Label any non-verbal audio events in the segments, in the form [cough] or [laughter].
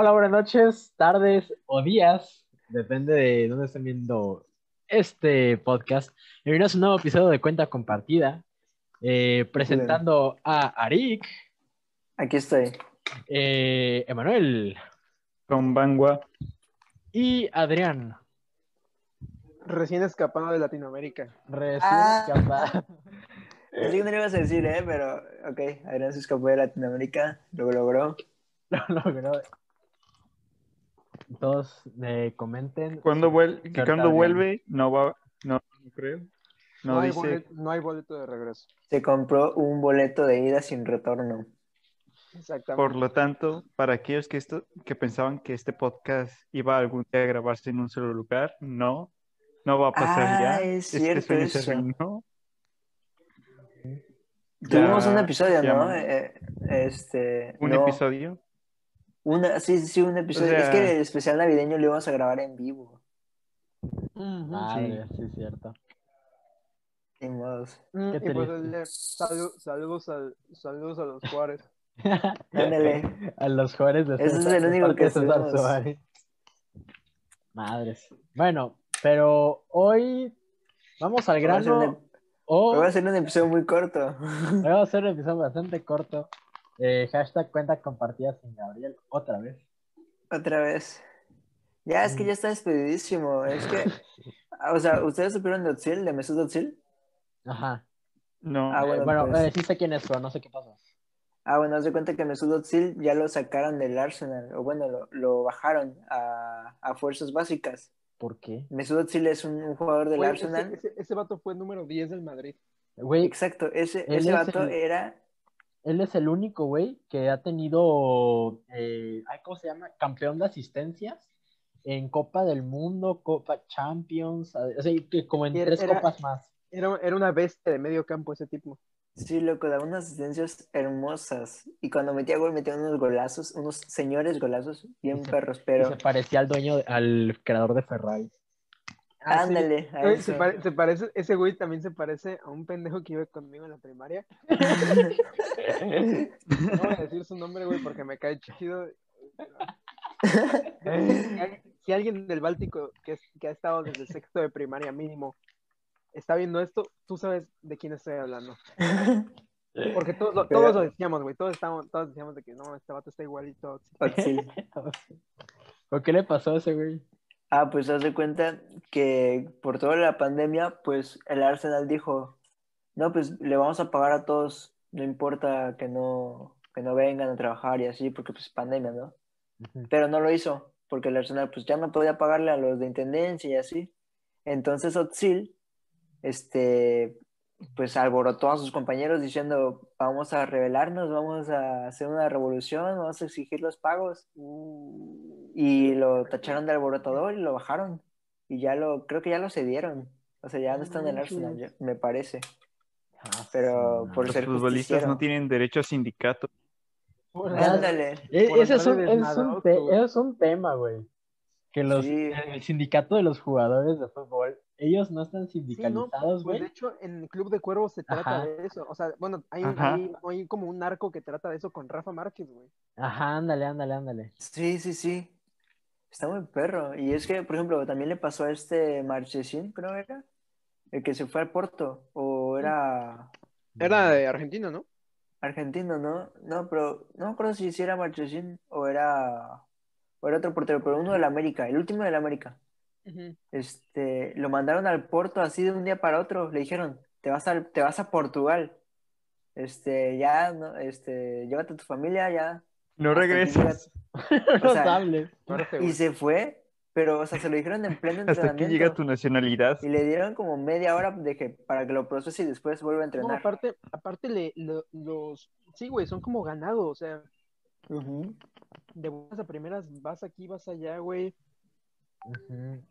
Hola, buenas noches, tardes o días, depende de dónde estén viendo este podcast. Bienvenidos a un nuevo episodio de Cuenta Compartida, eh, presentando a Arik, Aquí estoy. eh, Emanuel Con Bangua. y Adrián. Recién escapado de Latinoamérica. Recién Ah. escapado. [laughs] Pensé que no lo ibas a decir, ¿eh? Pero, ok, Adrián se escapó de Latinoamérica, lo logró. [laughs] Lo logró. Todos eh, comenten. Cuando, vuel- cuando vuelve, no va, no, no creo. No, No, hay dice, boleto, no hay boleto de regreso. Se compró un boleto de ida sin retorno. Exactamente. por lo tanto, para aquellos que, esto, que pensaban que este podcast iba algún día a grabarse en un solo lugar, no, no va a pasar Ah, ya. es Este cierto se eso. Tuvimos Ya- un episodio, ya- ¿no? Eh, este. Un no, episodio. Una, sí, sí, sí, un episodio. Es sea- que el especial navideño lo íbamos a grabar en vivo. Madre, sí, es cierto. Ni modos. Mm, Qué y pues el salu- saludos, al- saludos a los Juárez. [laughs] Ándale. A los Juárez de Ese es el único que César. Suárez. Madres. Bueno, pero hoy vamos al Vamos a hacer un, grano. ep- O voy a hacer un episodio muy corto. vamos a hacer un [laughs] episodio bastante corto. Eh, hashtag cuenta compartida sin Gabriel. Otra vez. Otra vez. Ya, es que ya está despedidísimo. Es que, [laughs] o sea, ¿ustedes supieron de Otzil, de Mesut Otzil? Ajá. No, Ah, Eh, bueno, bueno, pues. eh, sí sé quién es, pero no sé qué pasa. Ah, bueno, haz de cuenta que Mesut Özil ya lo sacaron del Arsenal, o bueno, lo, lo bajaron a, a fuerzas básicas. ¿Por qué? Mesut Özil es un, un jugador del Arsenal. ese, ese, ese vato fue el número 10 del Madrid. Güey, Exacto, ese, ese es vato el- era, él es el único, güey, que ha tenido, eh, ay, ¿cómo se llama? Campeón de asistencias en Copa del Mundo, Copa Champions, o sea, que como en Era- tres copas más. Era, era una bestia de medio campo ese tipo. sí, loco, daba unas asistencias hermosas. Y cuando metía gol, metía unos golazos, unos señores golazos bien Y se- perros, Y pero se parecía al dueño, al creador de Ferrari. Ah, sí. ándale, se, pare- se parece, ese güey también se parece a un pendejo que iba conmigo en la primaria. [laughs] No voy a decir su nombre, güey, porque me cae chido. Si alguien- del Báltico que, es- que ha estado desde sexto de primaria mínimo está viendo esto, tú sabes de quién estoy hablando. Porque todos lo, todos lo decíamos, güey. Todos, estábamos, todos decíamos de que no, este vato está igualito. Özil. [laughs] ¿Por qué le pasó a ese güey? Ah, pues haz de cuenta que por toda la pandemia, pues el Arsenal dijo, no, pues le vamos a pagar a todos, no importa que no, que no vengan a trabajar y así, porque pues pandemia, ¿no? Pero no lo hizo, porque el Arsenal pues ya no podía pagarle a los de intendencia y así. Entonces Otzil, este, pues alborotó a sus compañeros diciendo, vamos a rebelarnos, vamos a hacer una revolución, vamos a exigir los pagos. Y lo tacharon de alborotador y lo bajaron. Y ya lo, creo que ya lo cedieron. O sea, ya no está en el Arsenal, me parece. Ah, Pero por los ser futbolistas no tienen derecho a sindicato. Ándale. E- Ese es un, es, un te- es un tema, güey. Que los, Sí. el sindicato de los jugadores de fútbol, ellos no están Sí, no, sindicalizados, pues güey. de hecho en el Club de Cuervos se trata Ajá. de eso. O sea, bueno, hay, hay, hay como un narco que trata de eso con Rafa Márquez, güey. Ajá, ándale, ándale, ándale. Sí, sí, sí. Está muy perro. Y es que, por ejemplo, también le pasó a este Marchesín, creo era, el que se fue al Porto. O era Era de Argentina, ¿no? argentino, ¿no? No, pero no acuerdo si, era Marchesín o era, o era otro portero, pero uno del América, el último del América. Este, lo mandaron al Porto así de un día para otro. Le dijeron, te vas a, te vas a Portugal. Este, ya, no, este, llévate a tu familia, ya. No regresas. no [laughs] O sea, Y se fue, pero, o sea, se lo dijeron en pleno Hasta aquí entrenamiento. llega tu nacionalidad. Y le dieron como media hora de que, para que lo procese y después vuelva a No, entrenar. aparte, aparte le, lo- los... Sí, güey, son como ganados, o sea, de buenas a primeras vas aquí, vas allá, güey.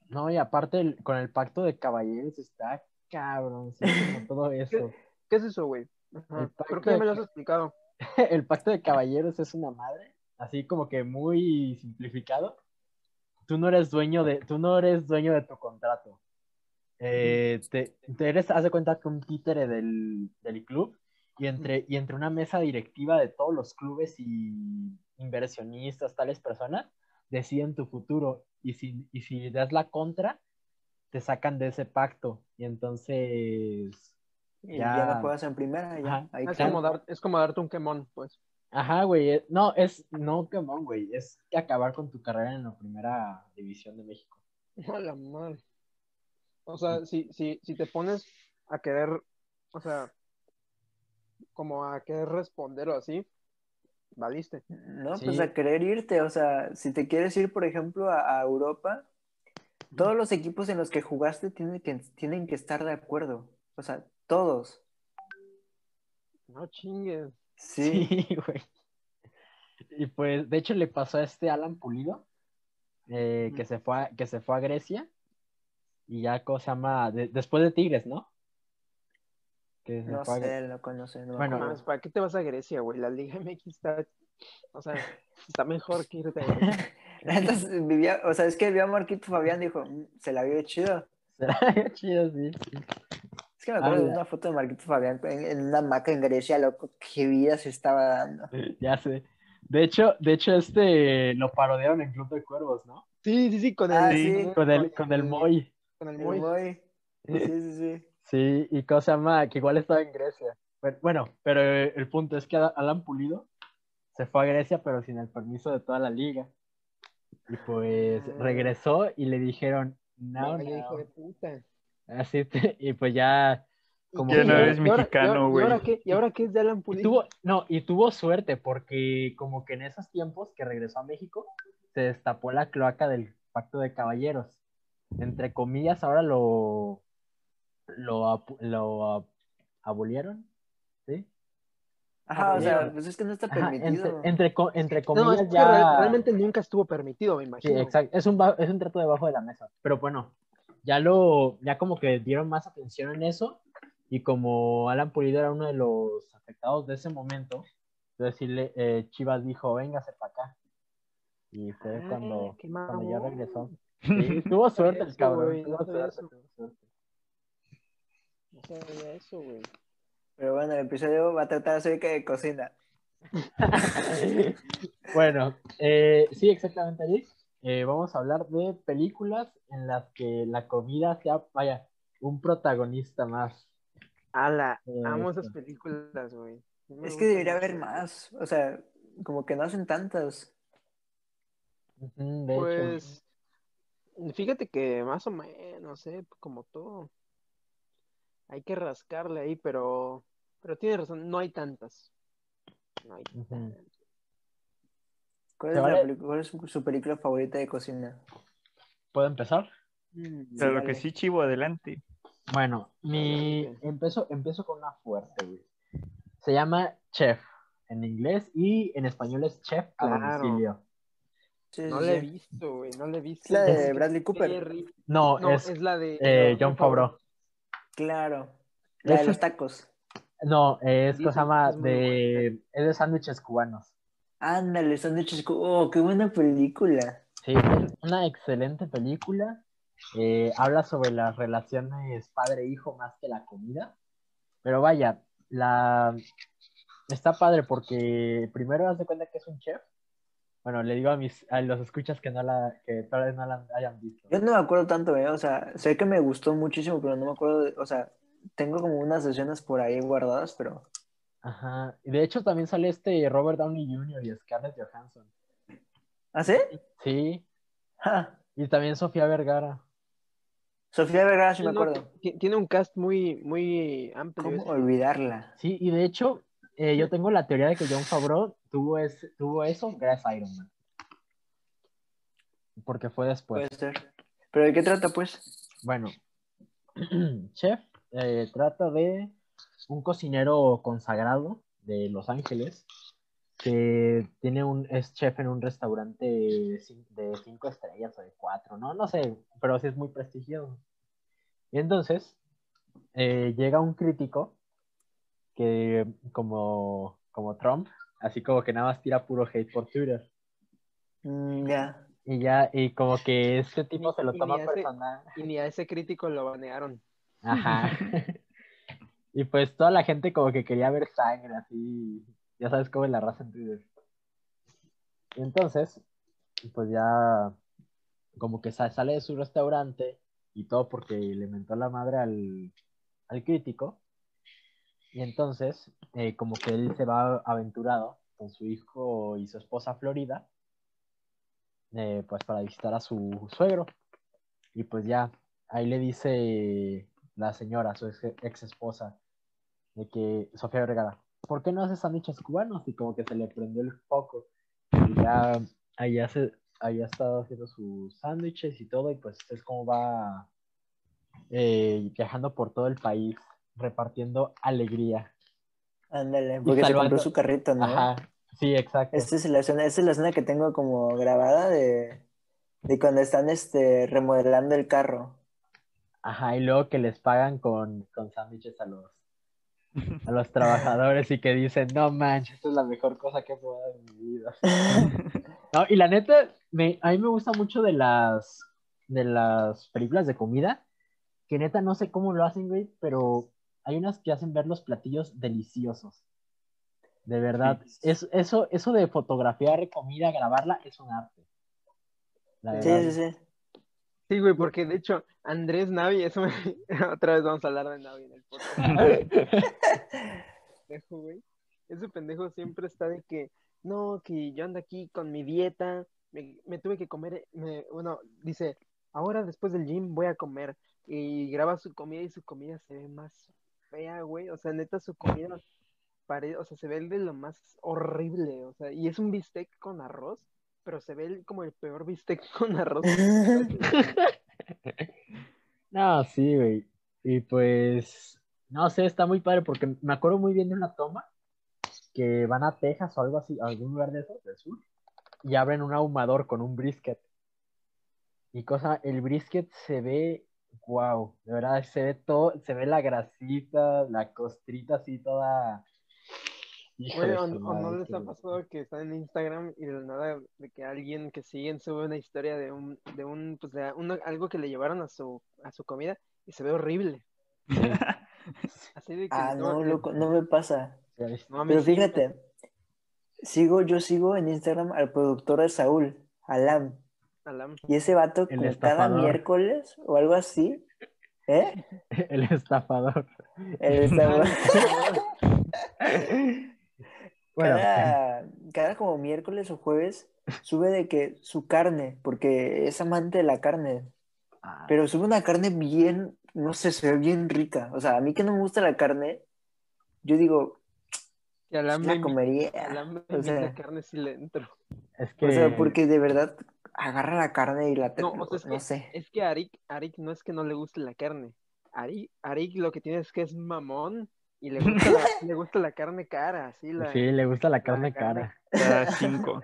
No, y aparte el- con el pacto de caballeros está cabrón, sí, todo eso. ¿Qué es eso, güey? Ajá. El pacto Creo que ya me lo has de- explicado. [laughs] El pacto de caballeros es una madre, así como que muy simplificado. Tú no eres dueño de, tú no eres dueño de tu contrato. Eh, te, te eres, haz de cuenta que un títere del, del club y entre, y entre una mesa directiva de todos los clubes y inversionistas, tales personas, deciden tu futuro. Y si, y si das la contra, te sacan de ese pacto. Y entonces. Y Ya. ya, no juegas en primera, ya. Ahí Es como, dar- es como darte un quemón, pues. Ajá, güey. eh, No, es. No, on, güey. Es acabar con tu carrera en la primera división de México. [laughs] A la madre. O sea, si, si, si te pones a querer, o sea, como a querer responder o así, valiste. No, Sí. pues a querer irte, o sea, si te quieres ir, por ejemplo, a, a Europa, todos los equipos en los que jugaste tienen que, tienen que estar de acuerdo, o sea, todos. No chingues. Sí. [laughs] Sí, güey. Y pues, de hecho, le pasó a este Alan Pulido, eh, que, se fue a, que se fue a Grecia, y ya, ¿cómo se llama? De- después de Tigres, ¿no? Que se No sé, loco, no sé, no Bueno, ¿para qué te vas a Grecia, güey? La Liga [laughs] MX está, o sea, está mejor que irte. La [laughs] neta, vivía, o sea, es que vio a Marquito Fabián, dijo, "Mm, se la vio chido. Será chido, sí. sí. Es que me acuerdo de una foto de Marquito Fabián en, en una hamaca en Grecia, loco, qué vida se estaba dando. Ya sé. De hecho, de hecho, este lo parodiaron en Club de Cuervos, ¿no? Sí, sí, sí, con el, Ah, sí. Con el, con el Moy. Con el El. Moy. Sí, sí, sí. Sí, y ¿cómo se llama? Que igual estaba en Grecia. Pero- bueno, pero eh, el punto es que Alan Pulido se fue a Grecia, pero sin el permiso de toda la liga. Y pues Ah. regresó y le dijeron, no, no. hijo de puta. Así te- [laughs] y pues ya, como Ya que- no eres ¿Y ahora- mexicano, güey. ¿Y ahora qué? ¿Y ahora qué es de Alan y Pulido? tuvo, no, y tuvo suerte porque como que en esos tiempos que regresó a México, se destapó la cloaca del pacto de caballeros. Entre comillas, ahora lo, lo, lo ab- abolieron, ¿sí? Ajá, o sea, pues es que no está Ajá, permitido. entre, No, comillas es que ya... real- realmente nunca estuvo permitido, me Sí, imagino. exacto. Es un, es un trato debajo de la mesa. Pero bueno, ya lo, ya como que dieron más atención en eso. Y como Alan Pulido era uno de los afectados de ese momento, decirle, eh, Chivas dijo, véngase para acá. Y fue Ah, cuando, cuando ya regresó. [laughs] Sí, tuvo suerte el cabrón. tuvo suerte, tuvo suerte. No sabía eso, güey. Pero bueno, el episodio va a tratar acerca de cocina. [laughs] bueno, eh, sí, exactamente, Eric. Eh, vamos a hablar de películas en las que la comida sea, vaya, un protagonista más. Ala, Eh, amo esas películas, güey. Es que debería haber más, o sea, como que no hacen tantas. Ujú, de hecho. Pues, fíjate que más o menos, ¿eh? Como todo. Hay que rascarle ahí, pero, pero tienes razón, no hay tantas. No hay tantas. ¿Cuál ¿Te es, la vale? pelicu- cuál es su, su película favorita de cocina? ¿Puedo empezar? Mm, Claro dale. que sí, Chivo, adelante. Bueno, mi... Adelante. empiezo, empiezo con una fuerte, güey. Se llama Chef en inglés y en español es Chef a Claro. domicilio. Sí, No sí, la he visto, güey, no la he visto. Es la de Bradley Cooper. No, No, es, es la de eh, John Favreau. Claro. La de los tacos. No, es cosa muy de... Es de sándwiches cubanos. Ándale, sándwiches. cu- Oh, qué buena película. Sí, una excelente película. Eh, habla sobre las relaciones padre-hijo más que la comida. Pero vaya, la está padre porque primero haz de cuenta que es un chef. Bueno, le digo a mis a los escuchas que no la que tal vez no la hayan visto. Yo no me acuerdo tanto, ¿eh? O sea, sé que me gustó muchísimo, pero no me acuerdo. de- o sea, tengo como unas escenas por ahí guardadas, pero. Ajá. Y de hecho también sale este Robert Downey Jr. y Scarlett Johansson. ¿Ah, sí? Sí. Ja. Y también Sofía Vergara. Sofía Vergara, sí me acuerdo. ti- Tiene un cast muy, muy amplio. ¿Cómo ese. olvidarla? Sí, y de hecho, eh, yo tengo la teoría de que John Favreau tuvo, ese- tuvo eso gracias a Iron Man. Porque fue después. Puede ser. ¿Pero de qué trata, pues? Bueno, [clears throat] Chef eh, trata de un cocinero consagrado de Los Ángeles que tiene un, es chef en un restaurante de cin- de cinco estrellas o de cuatro, ¿no? No sé, pero sí es muy prestigioso. Y entonces eh, llega un crítico que como, como Trump, así como que nada más tira puro hate por Twitter. Mm, ya. Y ya, y como que este tipo se lo toma personal. Y ni a ese crítico lo banearon. Ajá. [laughs] Y pues toda la gente como que quería ver sangre, así. Ya sabes cómo es la raza en Twitter. Y entonces, pues ya como que sa- sale de su restaurante y todo porque le mentó la madre al, al crítico. Y entonces, eh, como que él se va aventurado con su hijo y su esposa Florida, eh, pues para visitar a su suegro. Y pues ya, ahí le dice la señora, su ex, esposa, de que Sofía Vergara, ¿por qué no haces sándwiches cubanos? Y como que se le prendió el foco. Y ya, ahí ya se, ahí ha estado haciendo sus sándwiches y todo, y pues es como va eh, viajando por todo el país, repartiendo alegría. Ándale, porque se compró su carrito, ¿no? Ajá, sí, exacto. Esta es la escena, esta es la escena que tengo como grabada de, de cuando están este, remodelando el carro. Ajá, y luego que les pagan con, con sándwiches a los, a los trabajadores y que dicen, no manches, esta es la mejor cosa que he probado en mi vida. [laughs] No, y la neta, me, a mí me gusta mucho de las, de las películas de comida, que neta no sé cómo lo hacen, güey, pero hay unas que hacen ver los platillos deliciosos. De verdad, es, eso, eso de fotografiar comida, grabarla, es un arte. La Sí, verdad. sí, sí. Sí, güey, porque de hecho, Andrés Navi, eso me... [laughs] otra vez vamos a hablar de Navi en el podcast. [laughs] pendejo, güey. Ese pendejo siempre está de que, no, que yo ando aquí con mi dieta, me, me tuve que comer, me, bueno, dice, ahora después del gym voy a comer, y graba su comida y su comida se ve más fea, güey, o sea, neta su comida, pare- o sea, se ve de lo más horrible, o sea, y es un bistec con arroz, pero se ve el- como el peor bistec [laughs] con arroz. [laughs] No, sí, güey. Y pues, no sé, está muy padre porque me acuerdo muy bien de una toma que van a Texas o algo así, algún lugar de esos, del sur, y abren un ahumador con un brisket. Y cosa, el brisket se ve, wow, de verdad, se ve todo, se ve la grasita, la costrita así toda. De o, no les ha pasado que están en Instagram y de la nada de que alguien que siguen sube una historia de un, de un, pues de una- algo que le llevaron a su, a su comida y se ve horrible. [laughs] Así de que Ah, no, que- loco, no me pasa. no, Pero fíjate, sigo, yo sigo en Instagram al productor de Saúl, Alam. Alam. Y ese vato, El como cada estafador. miércoles o algo así, ¿eh? [laughs] El estafador. [laughs] Está- Bueno, cada, cada como miércoles o jueves sube de que su carne, porque es amante de la carne, ah, pero sube una carne bien, no sé, se ve bien rica. O sea, a mí que no me gusta la carne, yo digo, la me, comería. O sea, carne si le entro. es que o sea, porque de verdad agarra la carne y la... No, o sea, es no que, sé. es que Arik, Arik no es que no le guste la carne. Arik, Arik lo que tiene es que es mamón y le gusta la, [laughs] le gusta la carne cara, así la... sí, le gusta la carne carne. cara. Da cinco.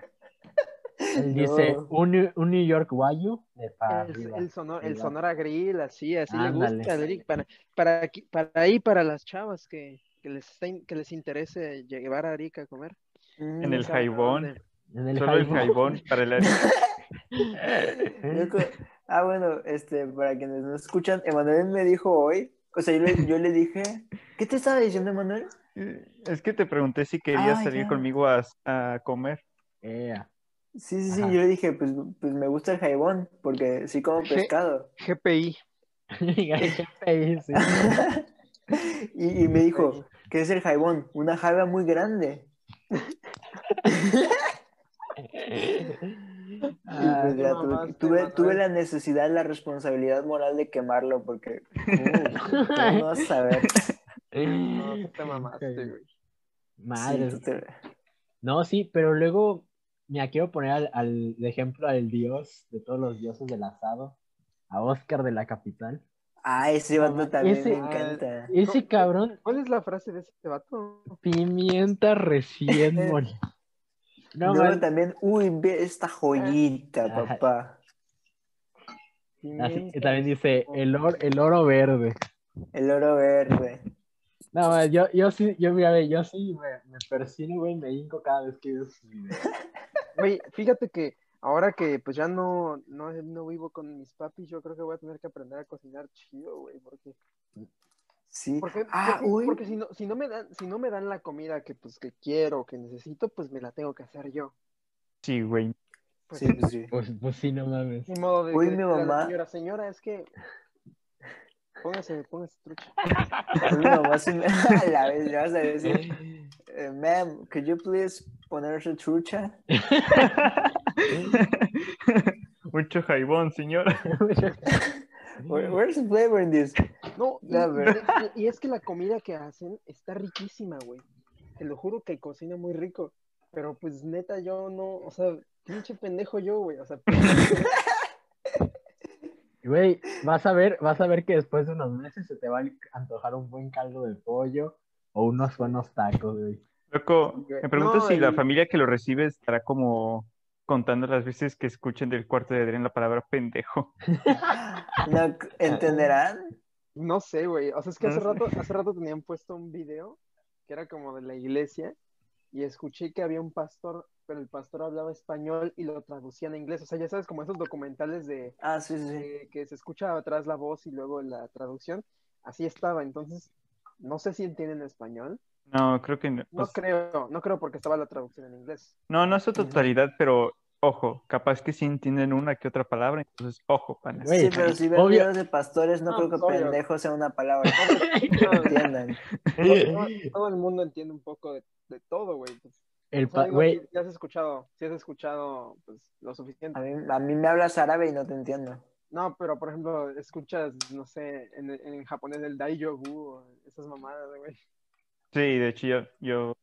Él [laughs] dice No. un, un New York Wagyu de para El, el, sonor, el. Sonora Grill, así, así le gusta, Eric, para, para, aquí- para ahí, para las chavas que, que les, que les interese llevar a Arica a comer. Mm, En el jaibón. dónde. En el Solo el jaibón. para el área. [laughs] [laughs] [laughs] Ah, bueno, este, para quienes no escuchan, Emanuel me dijo hoy, o sea, yo le, yo le dije, ¿qué te estaba diciendo, Emanuel? Es que te pregunté si querías Ah, salir ya. conmigo a, a comer. Sí, sí, sí, Ajá. yo le dije, pues, pues me gusta el jaibón, porque sí como pescado. GPI. [laughs] Sí. Y, y me dijo, ¿qué es el jaibón? Una jaiba muy grande. Ah, pues ya tuve, tuve, tuve la necesidad, la responsabilidad moral de quemarlo, porque uh, [laughs] ¿cómo no vas a saber? No, te mamaste, güey. Madre. Sí, tú te- No, sí, pero luego me quiero poner al, al de ejemplo al dios de todos los dioses del asado, a Oscar de la capital. Ah, ese vato Mamá, también ese- me encanta. Ese ¿Cómo- cabrón, ¿Cuál es la frase de ese vato? pimienta recién [laughs] molida. No, Luego man, también, uy, ve esta joyita, Ajá. papá. así- también dice el, or- el oro verde. El oro verde. No, man, yo, yo sí, yo mira, yo sí me, me persino, güey, me hinco cada vez que veo sus videos. [laughs] Güey, fíjate que ahora que pues ya no, no, no vivo con mis papis, yo creo que voy a tener que aprender a cocinar chido, güey, porque Sí. Porque, Ah, porque- uy. porque si no, si no me dan, si no me dan la comida que pues que quiero, que necesito, pues me la tengo que hacer yo. Sí, güey. Pues, Sí, pues sí. Pues, pues sí, no mames. Ni modo de Uy, mi mamá. señora, señora, es que póngase, póngase trucha. Mi mamá sí me... [laughs] A la vez, le vas a decir, eh, ma'am, could you please ponerse trucha? [laughs] Mucho jaibón, señora. [laughs] Where- where's the flavor in this? No, [laughs] y, La verdad. y- es que la comida que hacen está riquísima, güey. Te lo juro que cocina muy rico. Pero pues neta, yo no, o sea, pinche pendejo yo, güey. O sea, [laughs] Güey, vas a ver, vas a ver que después de unos meses se te va a antojar un buen caldo de pollo o unos buenos tacos, güey. Loco, me pregunto No, si la familia que lo recibe estará como contando las veces que escuchen del cuarto de Adrián la palabra pendejo. [laughs] ¿No entenderán? No sé, güey. O sea, es que hace rato, hace rato tenían puesto un video que era como de la iglesia y escuché que había un pastor, pero el pastor hablaba español y lo traducían a inglés. O sea, ya sabes, como esos documentales de, Ah, sí, sí, que se escucha atrás la voz y luego la traducción. Así estaba, entonces no sé si entienden español. No, creo que no. No Pues, creo, no creo porque estaba la traducción en inglés. no, no es su totalidad, pero ojo, capaz que sí entienden una que otra palabra, entonces ojo, panas. Sí, pero si ven obvio. videos de pastores, no No, creo que obvio. pendejo sea una palabra. No, No [laughs] entiendan. todo, [laughs] todo el mundo entiende un poco de, de todo, güey. Pues, El o sea, pa- digo, güey, si, si has escuchado, si has escuchado pues, lo suficiente. A mí, a mí me hablas árabe y no te entiendo. No, pero por ejemplo, escuchas, no sé, en, en japonés el Daijobu o esas mamadas, güey. Sí, de hecho yo, yo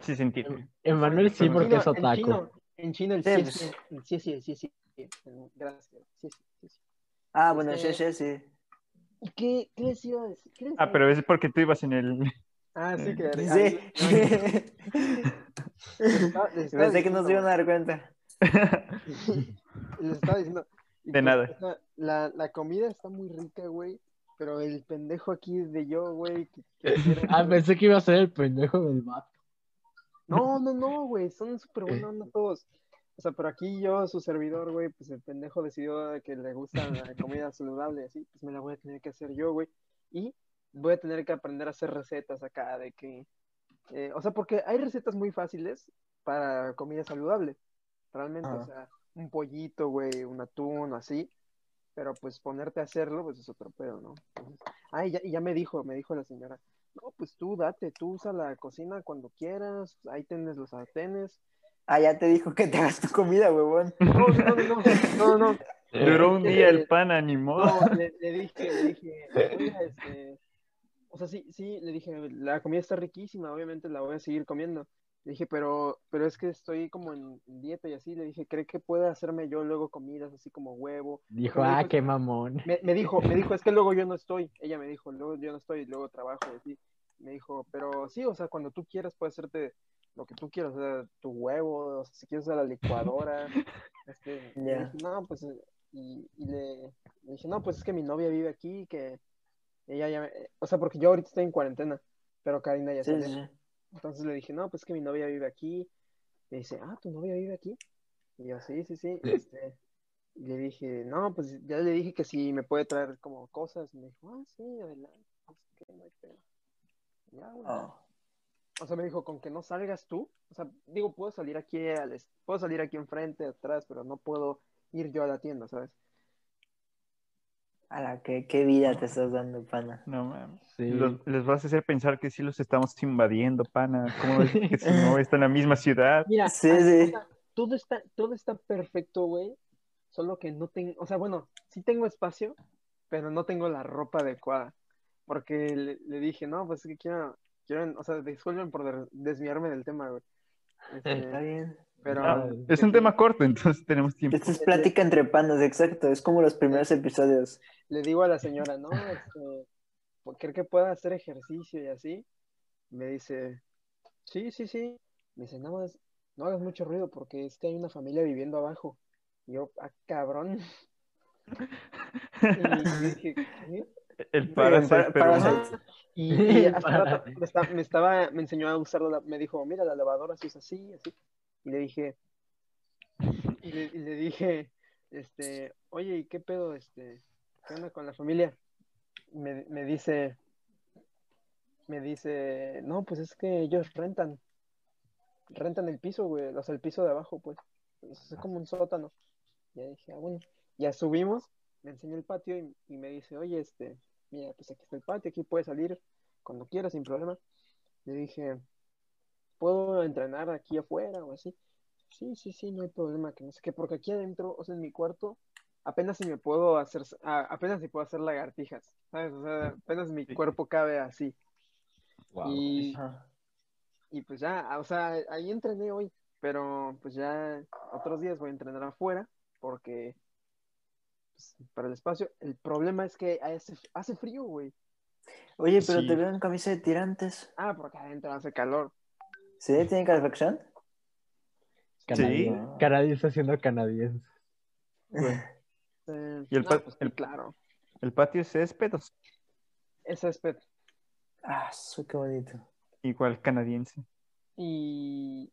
sí sentí. güey. Emanuel sí En porque chino- es En otaku. chino, en chino el Sí, sí, pues. sí, el sí, sí, sí, sí, sí, Gracias. Sí, sí, sí, sí. Ah, bueno, Este- sí, sí, sí. ¿Y qué, qué les iba a decir? ¿Qué les Ah, pero es porque tú ibas en el... Ah, sí, que. Sí. [laughs] Pensé que no se iban a dar cuenta. [laughs] Les estaba diciendo. y De pues, nada. La, la comida está muy rica, güey. Pero el pendejo aquí de yo, güey. que- que [laughs] quiere- Ah, pensé que iba a ser el pendejo del vato. No, [laughs] no, no, güey. Son súper buenos onda todos. O sea, pero aquí yo, su servidor, güey, pues el pendejo decidió que le gusta la comida saludable, así, pues me la voy a tener que hacer yo, güey. Y voy a tener que aprender a hacer recetas acá de que. eh, o sea, porque hay recetas muy fáciles para comida saludable. Realmente, o sea, un pollito, güey, un atún, así. Pero pues ponerte a hacerlo, pues es otro pedo, ¿no? Entonces, ah, y ya, y ya me dijo, me dijo la señora, no, pues tú date, tú usa la cocina cuando quieras, ahí tienes los sartenes. Ah, ya te dijo que te hagas tu comida, huevón. No, no, no, no, no, no, [laughs] Duró un día el pan, animó. no, le, le dije, le dije, oiga, este, o sea, sí, sí, le dije, la comida está riquísima, obviamente la voy a seguir comiendo. Le dije, pero, pero es que estoy como en dieta y así, le dije, ¿cree que puede hacerme yo luego comidas así como huevo? Dijo, Me ah, dijo- qué mamón. Me, me dijo, me dijo, es que luego yo no estoy. Ella me dijo, luego yo no estoy, luego trabajo y así. Me dijo, pero sí, o sea, cuando tú quieras puedes hacerte lo que tú quieras, o sea, tu huevo, o sea, si quieres usar la licuadora. [laughs] Este, le dije, no, pues, y, y le, le dije, no, pues es que mi novia vive aquí, que ella ya, me- o sea, porque yo ahorita estoy en cuarentena, pero Karina ya sí. Entonces le dije, no, pues que mi novia vive aquí. Y dice, ah, ¿tu novia vive aquí? Y yo, sí, sí, sí. Este, y le dije, no, pues ya le dije que si me puede traer como cosas. Y me dijo, ah, sí, adelante. no hay pedo". Ya, güey. Oh. O sea, me dijo, con que no salgas tú. O sea, digo, puedo salir aquí al puedo salir aquí enfrente, atrás, pero no puedo ir yo a la tienda, ¿sabes? A la que, qué vida te estás dando, pana. No mames. Sí. Los- les vas a hacer pensar que sí los estamos invadiendo, pana. ¿Cómo es que si no [laughs] está en la misma ciudad? Mira, Sí, sí. todo está, todo está perfecto, güey. Solo que no tengo, o sea, bueno, sí tengo espacio, pero no tengo la ropa adecuada. Porque le, le dije, no, pues es que quiero, quiero, o sea, disculpen por de- desviarme del tema, güey. Este, Está bien. Pero Ah, Es un tema corto, entonces [laughs] tenemos tiempo. Esta es plática entre panas, exacto. Es como los primeros episodios. le digo a la señora, no, este, ¿cree que pueda hacer ejercicio y así? Me dice, sí, sí, sí. Me dice, no, más, no hagas mucho ruido porque es que hay una familia viviendo abajo. Y yo, ah, cabrón. [laughs] Y dije, ¿qué? El para- pero Parasite. Y, [laughs] y hace Para- rato me, esta- me estaba, me enseñó a usar la, me dijo, mira, la lavadora se usa así, así. Y le dije, y le, dije, este, oye, ¿y qué pedo, este, qué onda con la familia? Me, me dice, me dice, no, pues es que ellos rentan, rentan el piso, güey, o sea, el piso de abajo, pues, es como un sótano. Ya dije, ah, bueno, ya subimos, me enseñó el patio y, y me dice, oye, este, mira, pues aquí está el patio, aquí puedes salir cuando quieras, sin problema. Le dije, ¿puedo entrenar aquí afuera o así? Sí, sí, sí, no hay problema, que no sé qué, porque aquí adentro, o sea, en mi cuarto, apenas si me puedo hacer, a- apenas si puedo hacer lagartijas, ¿sabes? O sea, apenas mi Sí. cuerpo cabe así. Wow. Y, y pues ya, o sea, ahí entrené hoy, pero pues ya otros días voy a entrenar afuera, porque pues, para el espacio, el problema es que hace, hace frío, güey. Oye, pero Sí. te veo en camisa de tirantes. Ah, porque adentro hace calor. ¿Sí? ¿Tiene calefacción? Sí. Canadiense haciendo canadiense. Eh, ¿Y el no, pues el- claro. ¿El patio es césped Es césped. Ah, su, qué bonito. igual canadiense? Y,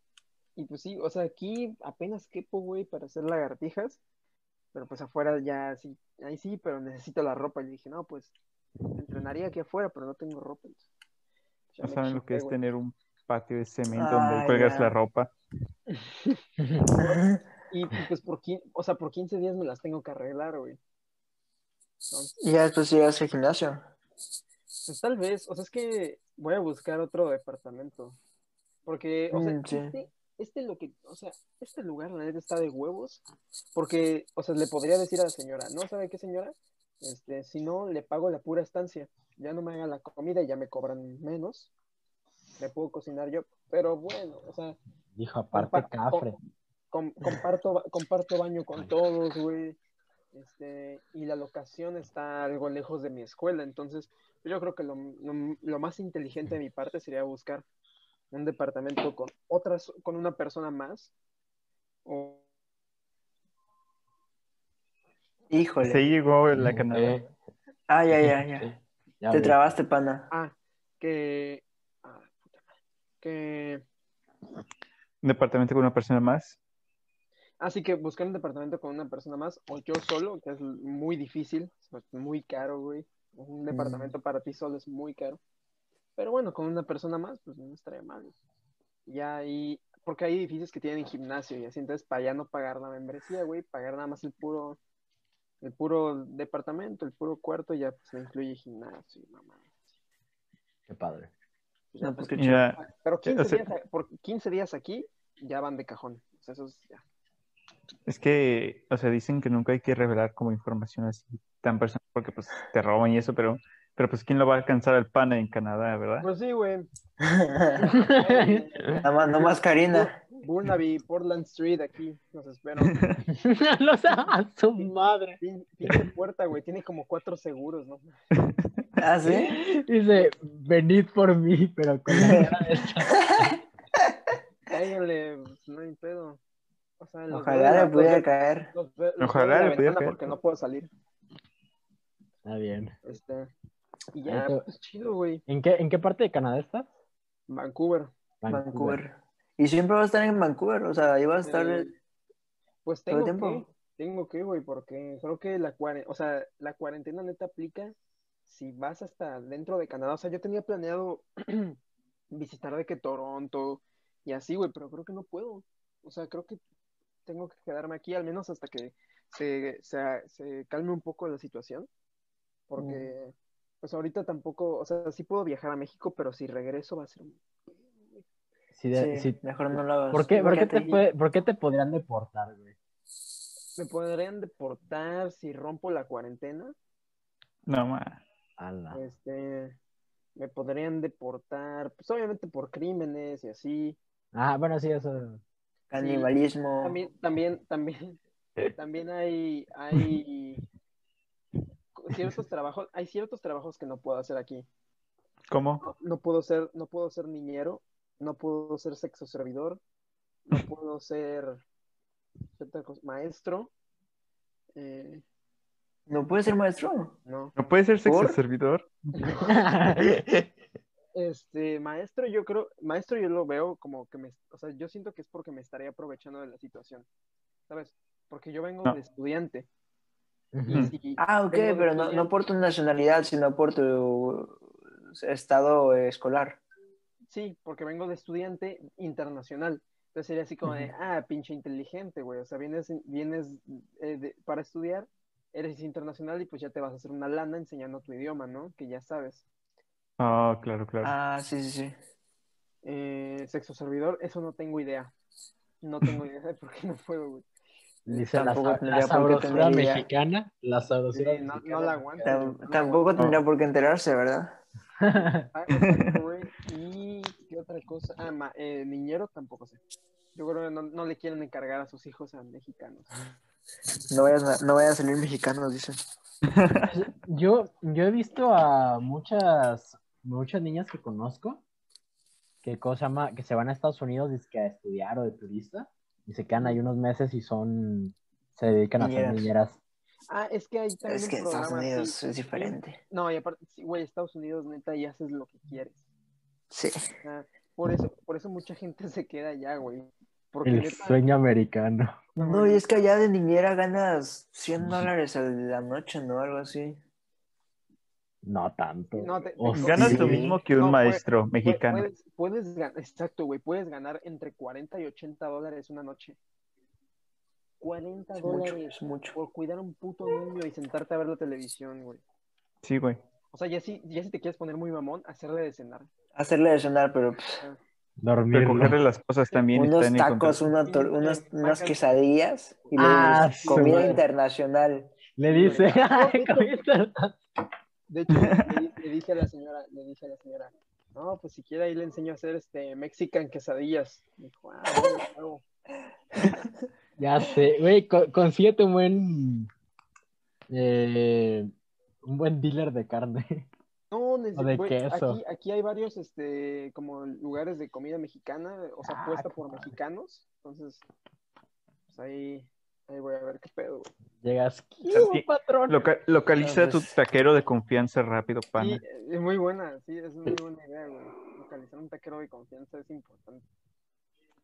y pues sí, o sea, aquí apenas quepo, güey, para hacer lagartijas. Pero pues afuera ya sí, ahí sí, pero necesito la ropa. Y dije, no, pues entrenaría aquí afuera, pero no tengo ropa. entonces, ya No saben lo que es tener un patio de cemento Ah, donde cuelgas ya. la ropa. [laughs] Y, y, pues por, quin- o sea, por 15 días me las tengo que arreglar, güey. Entonces, y ya después llegas al gimnasio. Pues tal vez, o sea, es que voy a buscar otro departamento. Porque, o sea, Mm, sí. este, este lo que, o sea, este lugar la neta está de huevos. Porque, o sea, le podría decir a la señora, ¿no sabe qué señora? Este, si no, le pago la pura estancia. Ya no me haga la comida y ya me cobran menos. Le puedo cocinar yo. Pero bueno, o sea, Dijo, aparte Compa- cafre. com- comparto, ba- comparto baño con todos, güey. Este, y la locación está algo lejos de mi escuela, entonces yo creo que lo, lo- lo más inteligente de mi parte sería buscar un departamento con otras, con una persona más. O, Híjole. Se llegó la Canadá. Eh, Ah, ya, ya, [laughs] ya. sí, ya Te vi. trabaste, pana. ah, que, que, Un departamento con una persona más. así que buscar un departamento con una persona más o yo solo, que es muy difícil, es muy caro, güey. Un departamento para ti solo es muy caro. Pero bueno, con una persona más, pues no estaría mal. Ya ahí, porque hay edificios que tienen gimnasio y así, entonces para ya no pagar la membresía, güey, pagar nada más el puro, el puro departamento, el puro cuarto, ya pues le incluye gimnasio y mamá. Qué padre. Pues, pues pues, qué chido. Pero 15 o sea- días, por 15 días aquí ya van de cajón. O sea, eso es ya. es que, o sea, dicen que nunca hay que revelar como información así tan personal porque pues te roban y eso, pero, pero pues ¿quién lo va a alcanzar al pana en Canadá, verdad? Pues sí, güey. [laughs] Nada más, no más Karina. Burnaby, Portland Street, aquí, [laughs] los espero. Los a su madre. Pinche puerta, güey, tiene como cuatro seguros, ¿no? ¿Ah, sí? [laughs] Dice, venid por mí, pero con la cara de esta. Cállale, pues, no hay pedo. O sea, Ojalá le pudiera caer. los veo- los Ojalá le pudiera caer. Porque no puedo salir. Está bien. Este, y ya, pues chido, güey. ¿En qué, ¿En qué parte de Canadá estás? Vancouver. Vancouver. Y siempre va a estar en Vancouver, o sea, ahí va a estar. Eh, pues todo el tengo que, tiempo. tengo que, güey, porque creo que la cuarentena, o sea, la cuarentena neta aplica si vas hasta dentro de Canadá. O sea, yo tenía planeado [clears throat] visitar de que Toronto y así, güey, pero creo que no puedo. O sea, creo que tengo que quedarme aquí al menos hasta que se, se, se calme un poco la situación. Porque, pues ahorita tampoco, o sea, sí puedo viajar a México, pero si regreso va a ser... un- Sí, de- Sí, mejor no lo hagas. ¿Por, qué, por, qué Quédate te puede- ¿Por qué te podrían deportar, güey? ¿Me podrían deportar si rompo la cuarentena? No, ma. Ala. Este, me podrían deportar, pues obviamente por crímenes y así. Ah, bueno, sí, eso. Canibalismo. También, también, también, [laughs] también hay, hay ciertos trabajos, hay ciertos trabajos que no puedo hacer aquí. ¿Cómo? No, no puedo ser, no puedo ser niñero, no puedo ser sexo servidor, no [laughs] puedo ser maestro, eh, ¿No puede ser maestro? no. ¿No puede ser sexo ¿Por? servidor? [laughs] [laughs] Este, maestro, yo creo, maestro yo lo veo como que me, o sea, yo siento que es porque me estaría aprovechando de la situación, ¿sabes? Porque yo vengo No. de estudiante. Y Ujú. si Ah, ok, pero no, no por tu nacionalidad, sino por tu estado escolar. Sí, porque vengo de estudiante internacional. Entonces sería así como de, ah, pinche inteligente, güey. O sea, vienes, vienes eh, de- para estudiar, eres internacional y pues ya te vas a hacer una lana enseñando tu idioma, ¿no? Que ya sabes. Ah, claro, claro. Ah, sí, sí, sí. Eh, sexo servidor, eso no tengo idea. No tengo idea de por qué no puedo, güey. Dice la, Tampoco la tendría sabrosura mexicana. La sabrosura Sí, no- no mexicana. la aguanto. Tam- no, tampoco no. tendría por qué enterarse, ¿verdad? Y qué otra cosa. Ah, ma- eh, niñero tampoco sé. Yo creo que no, no le quieren encargar a sus hijos a mexicanos. No vayan a, no vayan a salir mexicanos, dicen. [laughs] Yo, yo he visto a muchas, muchas niñas que conozco que cosa que se van a Estados Unidos dizque, a estudiar o de turista y se quedan ahí unos meses y son, se dedican a ser Niñeras. Ah, es que hay también Es que en Estados Unidos así. es diferente. No, y aparte, sí, güey, Estados Unidos, neta, y haces lo que quieres. Sí. Por eso, por eso mucha gente se queda allá, güey. Porque El neta, sueño americano. No, y es que allá de niñera ganas 100 dólares a la noche, ¿no? Algo así. No tanto. No, te- O Ganas sí. lo mismo que un No, maestro mexicano. Puedes, puedes ganar, exacto, güey, puedes ganar entre 40 y 80 dólares una noche. 40 Es mucho, dólares es mucho. por cuidar a un puto niño y sentarte a ver la televisión, güey. Sí, güey. O sea, ya si, ya si te quieres poner muy mamón, hacerle de cenar. Hacerle de cenar, pero pues. Recogerle las cosas también unos tacos, una unas quesadillas y Ah, luego su comida madre. internacional. Le dice, "Ay, [laughs] comiste". De hecho, le, le dije a la señora, le dije a la señora, no, pues si quiere ahí le enseño a hacer este Mexican quesadillas. Dijo, ah, bueno, hago". [laughs] Ya sé, güey, co- consíguete un buen, eh, un buen dealer de carne. No, neces- O de güey, queso. Aquí, aquí hay varios, este, como lugares de comida mexicana, o sea, Ah, puesta por padre. mexicanos. Entonces, pues ahí, ahí voy a ver qué pedo, güey. Llegas, "¿Qué patrón? Loca- localiza tu taquero de confianza rápido, Sí, pana. es muy buena, sí, es muy buena idea, güey. Localizar un taquero de confianza es importante.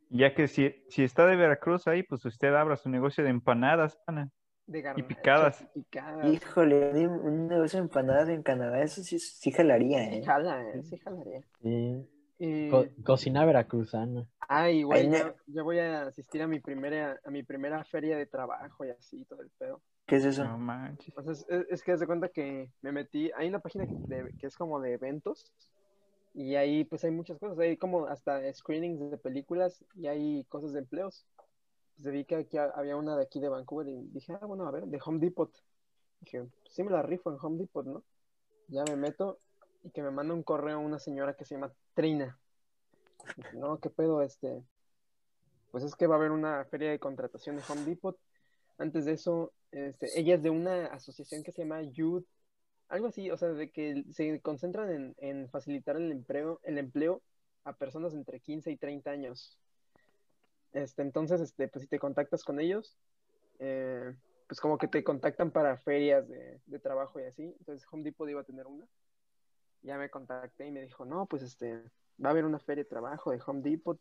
Ya que si, si está de Veracruz ahí, pues usted abra su negocio de empanadas, pana. De garnachas picadas. y picadas. Híjole, un, un negocio de empanadas en Canadá, eso sí, sí jalaría, Sí, ¿eh? jala, eh, sí jalaría. Sí, Y- co- cocina veracruzana. Ay, güey, Ahí ya, ya voy a asistir a mi primera, a mi primera feria de trabajo y así, todo el pedo. ¿Qué es eso? No manches. Pues es, es, es que haz de cuenta que me metí, hay una página de- que es como de eventos y ahí pues hay muchas cosas, hay como hasta screenings de películas y hay cosas de empleos. Pues vi que aquí ha- había una de aquí de Vancouver y dije, ah, bueno, a ver, de Home Depot. Dije, sí me la rifo en Home Depot, ¿no? Ya me meto y que me manda un correo una señora que se llama Trina. Dije, no, qué pedo, este. Pues es que va a haber una feria de contratación de Home Depot. Antes de eso, este, ella es de una asociación que se llama Youth, algo así, o sea, de que se concentran en, en facilitar el empleo, el empleo a personas entre 15 y 30 años. Este, entonces, este, pues si te contactas con ellos, eh, pues como que te contactan para ferias de, de trabajo y así. Entonces Home Depot iba a tener una. Ya me contacté y me dijo, no, pues este, va a haber una feria de trabajo de Home Depot.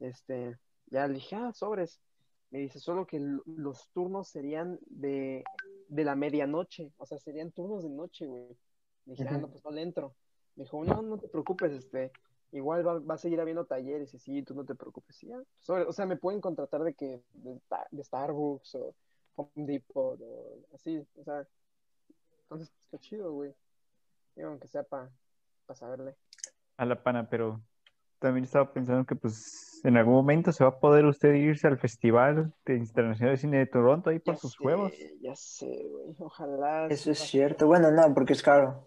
Este, ya le dije, ah, sobres. Me dice, solo que los turnos serían de, de la medianoche, o sea, serían turnos de noche, güey. Dije, ah, no, pues no le entro. Me dijo, no, no te preocupes, este, igual va, va a seguir habiendo talleres y así, tú no te preocupes. Ya, sobre- o sea, me pueden contratar de que, de, Sta- de Starbucks o Home Depot o así, o sea, entonces está chido, güey. Digo, aunque sea para saberle. A la pana, pero también estaba pensando que pues en algún momento se va a poder usted irse al Festival de Internacional de Cine de Toronto ahí por Ya sus sé, juegos. Ya sé, güey, ojalá. Eso es sí cierto. Bueno, no, porque es caro.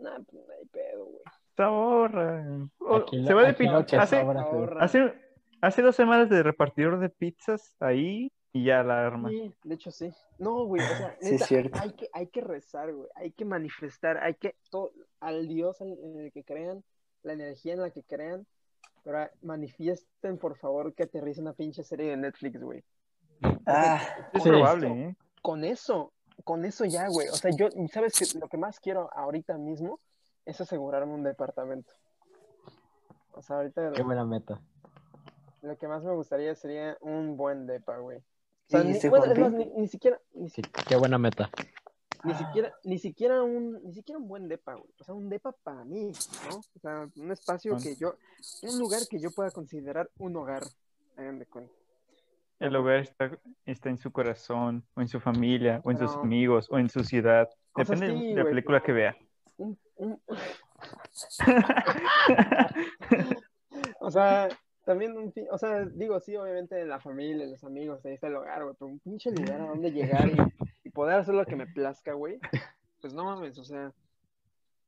Nah, pues no hay pedo, güey. Se ahorra. Se va de aquí lo pi- que hace, hace, hace dos semanas de repartidor de pizzas ahí y ya la arma. Sí, de hecho sí. No, güey, o sea, [laughs] Sí, es neta, cierto. hay que, hay que rezar, güey, hay que manifestar, hay que, todo, al Dios en en el que crean, la energía en la que crean, pero ah, manifiesten, por favor, que aterrice una pinche serie de Netflix, güey. Ah, Es Sí. probable, ¿eh? Con eso, con eso ya, güey. O sea, yo, ¿sabes qué? Lo que más quiero ahorita mismo es asegurarme un departamento. O sea, ahorita Qué buena meta. lo que más me gustaría sería un buen depa, güey. O ¿Qué sea, ni, bueno, es más, ni, ni siquiera, ni Sí, qué buena meta. Ni Ah. siquiera, ni siquiera un, ni siquiera un buen depa, güey. O sea, un depa para mí, ¿no? O sea, un espacio Un- que yo, un lugar que yo pueda considerar un hogar. Hagan de cuenta. El hogar está, está en su corazón, o en su familia, o en sus amigos, o en su ciudad. O sea, Depende sí, de la película pero- que vea. [laughs] O sea, también un, o sea, digo, sí, obviamente la familia, los amigos, ahí está el hogar, güey, pero un pinche lugar a donde llegar y, poder hacer lo que me plazca, güey. Pues no mames, o sea,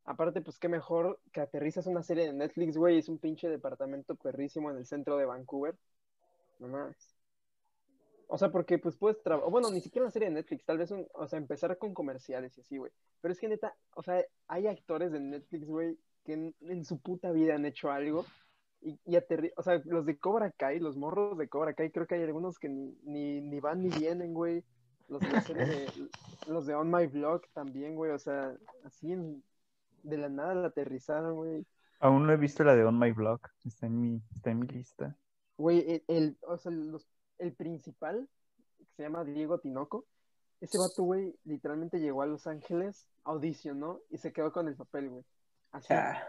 aparte, pues qué mejor que aterrizas una serie de Netflix, güey, es un pinche departamento perrísimo en el centro de Vancouver. No más. O sea, porque pues puedes trabajar, bueno, ni siquiera una serie de Netflix, tal vez, un, o sea, empezar con comerciales y así, güey. Pero es que neta, o sea, hay actores de Netflix, güey, que en, en su puta vida han hecho algo y, y aterri- o sea, los de Cobra Kai, los morros de Cobra Kai, creo que hay algunos que ni, ni, ni van ni vienen, güey. Los de, [laughs] los de On My Vlog también, güey, o sea, así en- de la nada la aterrizaron, güey. Aún no he visto la de On My Blog. Está en mi, está en mi lista. Güey, el, el- o sea, los- el principal, que se llama Diego Tinoco, ese vato, güey, literalmente llegó a Los Ángeles, audicionó y se quedó con el papel, güey. Así. Ya.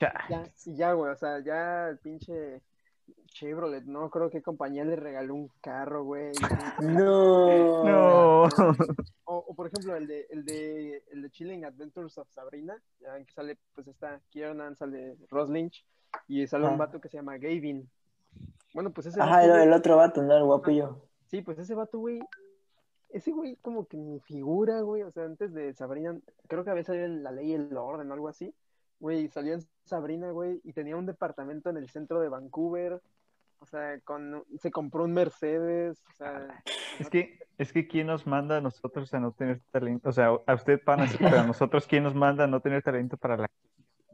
Ya. Ya, y ya, güey, o sea, ya el pinche Chevrolet, no creo que compañía le regaló un carro, güey. [laughs] No. No. O, o, por ejemplo, el de, el de, el de Chilling Adventures of Sabrina, ya que sale, pues está Kiernan, sale Ross Lynch, y sale un Ah. vato que se llama Gavin. Bueno, pues ese Ajá, vato, el, el otro vato, ¿no? El guapillo. Sí, pues ese vato, güey, ese güey como que mi figura, güey, o sea, antes de Sabrina, creo que había salido en La Ley y el Orden o algo así, güey, salió en Sabrina, güey, y tenía un departamento en el centro de Vancouver, o sea, con, se compró un Mercedes, o sea, Es que, es que ¿quién nos manda a nosotros a no tener talento? O sea, a usted, pana, pero a nosotros, ¿quién nos manda a no tener talento para la...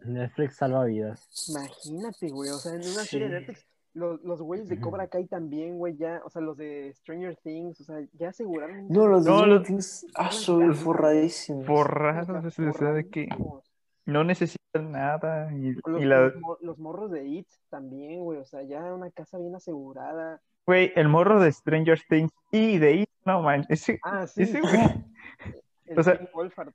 Netflix salva vidas. imagínate, güey, o sea, en una serie de. Netflix, los, los güeyes de Cobra Kai también, güey, ya, o sea, los de Stranger Things, o sea, ya aseguraron. No, los de No, Stranger los- Things, ah, son forradísimos. Forrados, o sea, de que no necesitan nada. Y, Los, y la... los mo- los morros de It también, güey. O sea, ya una casa bien asegurada. Güey, el morro de Stranger Things y de It, no man, ese, Ah, sí. ese güey, [laughs] El o sea, Wolfhard.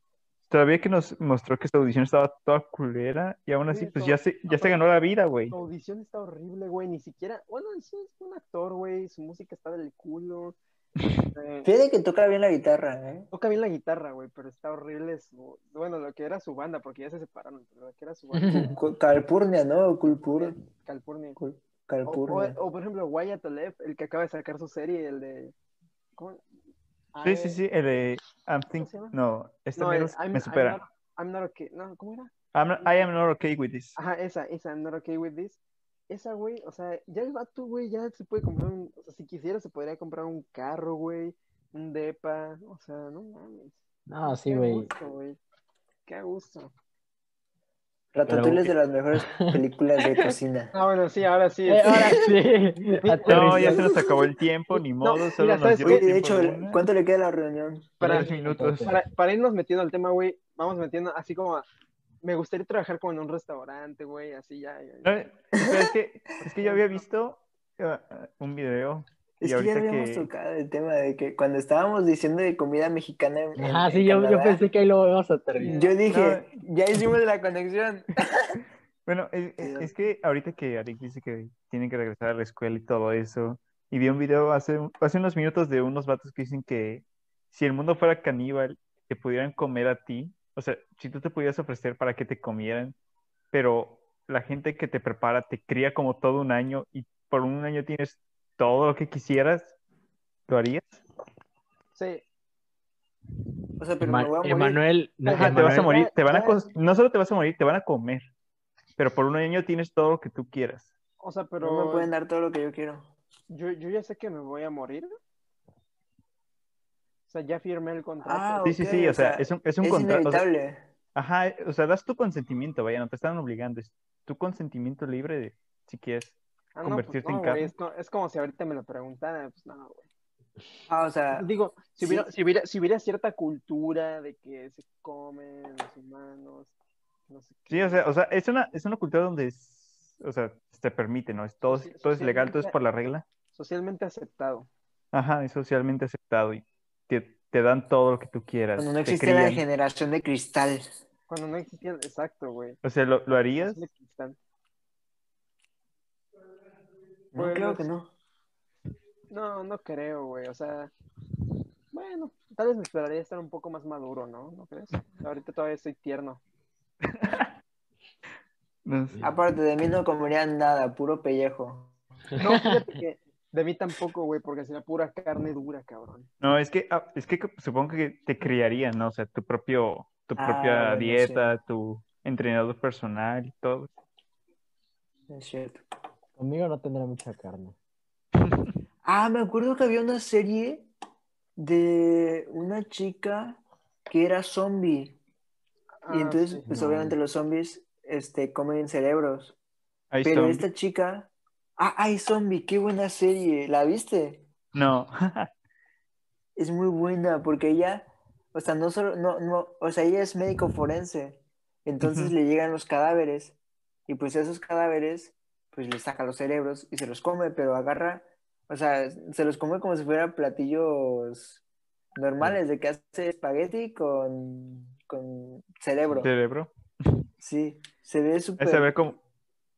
Todavía que nos mostró que su audición estaba toda culera y aún así Sí, pues ya se, ya se ganó la vida, güey. Su audición está horrible, güey. Ni siquiera. Bueno, sí es un actor, güey. Su música está del culo. Eh, Fíjate que toca bien la guitarra, ¿eh? toca bien la guitarra, güey. Pero está horrible su. Bueno, lo que era su banda, porque ya se separaron. Pero lo que era su banda. [laughs] Calpurnia, ¿no? Culpur... California. Cul- O, o- Calpurnia. o, por ejemplo, Wyatt el que acaba de sacar su serie, el de. ¿Cómo? Sí, sí, sí, el de I'm? No, esta No, I'm, me I'm supera. not, I'm not okay. No, ¿cómo era? I'm not- I am not okay with this. Ajá, esa, esa, I'm not okay with this. Esa, güey, o sea, ya el vato, güey, ya se puede comprar un, o sea, si quisiera se podría comprar un carro, güey, un depa, o sea, no mames. No, sí, Qué güey. gusto, güey. Qué gusto. Ratatouille es de las mejores películas de cocina. [laughs] Ah, bueno, sí, ahora sí. Eh, ahora sí. No, ya se nos acabó el tiempo, ni modo, solo nos ¿sabes dio de hecho, de. ¿cuánto le queda a la reunión? Para, Tres minutos. para, para irnos metiendo al tema, güey, vamos metiendo así como, a- me gustaría trabajar como en un restaurante, güey, así ya. ya, ya. No, pero es que, es que yo había visto eh, un video Es que ya habíamos que... tocado el tema de que cuando estábamos diciendo de comida mexicana en, en sí, yo, pensé que ahí lo íbamos a aterrizar. yo dije, ya hicimos la conexión. [laughs] Bueno, es, es- Cuidado. es que ahorita que Arik dice que tiene que regresar a la escuela y todo eso, y vi un video hace, hace unos minutos de unos vatos que dicen que si el mundo fuera caníbal, te pudieran comer a ti, o sea, si tú te pudieras ofrecer para que te comieran, pero la gente que te prepara te cría como todo un año y por un año tienes todo lo que quisieras, ¿lo harías? Sí, O sea, pero me voy a morir. Emanuel, no, Ajá, te vas a morir, te van a no solo te vas a morir, te van a comer, pero por un año tienes todo lo que tú quieras. o sea, No pero me pueden dar todo lo que yo quiero. yo, yo ya sé que me voy a morir. O sea, ya firmé el contrato. Ah, Sí, sí, ok, sí, o sea, sea, es un, es un Es contrato. o sea, inevitable. Ajá, o sea, das tu consentimiento, vaya, no te están obligando, es tu consentimiento libre de si quieres. Ah, no, pues convertirte en güey, carne. Es, co- es como si ahorita me lo preguntaran, pues no, güey. Ah, o sea, Digo, si sí. hubiera, si, hubiera, si hubiera cierta cultura de que se comen los humanos, no sé Sí, o sea, o sea, es una, es una cultura donde es, o sea, te permite, ¿no? Es todo, Sí, todo es legal, todo es por la regla. socialmente aceptado. Ajá, es socialmente aceptado y te, te dan todo lo que tú quieras. Cuando no te existía la generación de cristal. Cuando no existían, exacto, güey. O sea, ¿lo, lo harías? No, Pues- claro que no. No, no creo, güey. O sea, bueno, tal vez me esperaría estar un poco más maduro, ¿no? ¿No crees? Ahorita todavía estoy tierno. [laughs] No sé. Aparte de mí no comerían nada, puro pellejo. No, fíjate que de mí tampoco, güey, porque sería pura carne dura, cabrón. No, es que, ah, es que supongo que te criarían, ¿no? O sea, tu propio, tu Ah, propia dieta, tu entrenador personal y todo. Es cierto. Conmigo no tendrá mucha carne. [laughs] Ah, me acuerdo que había una serie de una chica que era zombie. Ah, y entonces, sí. pues No. obviamente los zombies este, comen cerebros. Pero esta chica. Ah, ay, zombie, qué buena serie. ¿La viste? No. [laughs] Es muy buena porque ella, o sea, no solo, no, no, o sea, ella es médico forense. Entonces le llegan los cadáveres y pues esos cadáveres, pues le saca los cerebros y se los come, pero agarra, o sea, se los come como si fueran platillos normales de que hace espagueti con, con cerebro. Cerebro. Sí, se ve súper cómo,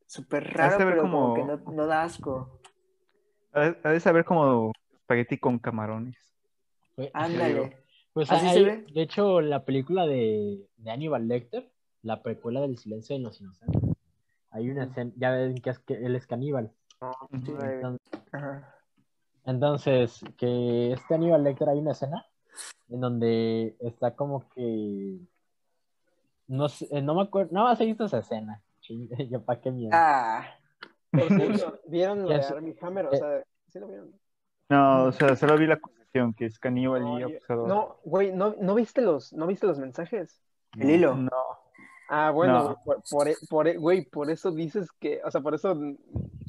súper de raro, ver pero como como- que no, no da asco. ha de saber como espagueti con camarones. Fue- Ándale. Pues ¿Así hay- se ve? de hecho, la película de, de Aníbal Lecter, la precuela del silencio de los inocentes, hay una escena, ya ven que, es que él es caníbal. Güey. Entonces, que este Aníbal Lecter hay una escena en donde está como que no sé, eh, no me acuerdo, no vas a visto esa escena. [laughs] Yo pa' qué miedo. Ah, [laughs] Por ¿Vieron lo de. Armie Hammer? O Eh. sea, ¿sí lo vieron? No, o sea, solo vi la acusación que es caníbal No, y yo- abusador. No, güey, ¿no, no viste los, ¿no viste los mensajes? el hilo. No. Ah, bueno, No. por, por, e- por, e- güey, por eso dices que, o sea, por eso,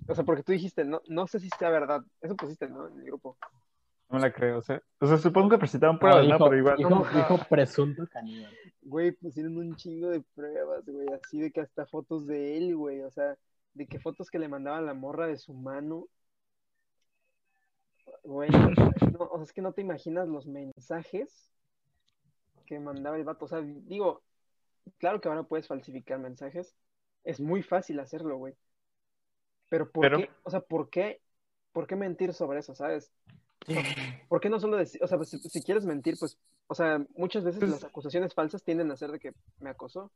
o sea, porque tú dijiste, no, no sé si sea verdad. Eso pusiste, ¿no? En el grupo. No me la creo. O sea, o sea supongo que presentaron pruebas, ¿no? dijo, Pero igual. no, dijo presunto caníbal. Güey, pusieron un chingo de pruebas, güey, así de que hasta fotos de él, güey, o sea, de que fotos que le mandaba la morra de su mano. Güey, [laughs] no, o sea, es que no te imaginas los mensajes que mandaba el vato. O sea, digo, claro que ahora puedes falsificar mensajes. Es muy fácil hacerlo, güey. Pero ¿por Pero- qué? O sea, ¿por qué? ¿Por qué mentir sobre eso, sabes? [laughs] ¿Por qué no solo decir, o sea, pues, si, si quieres mentir, pues, o sea, muchas veces Pues- las acusaciones falsas tienden a ser de que me acosó.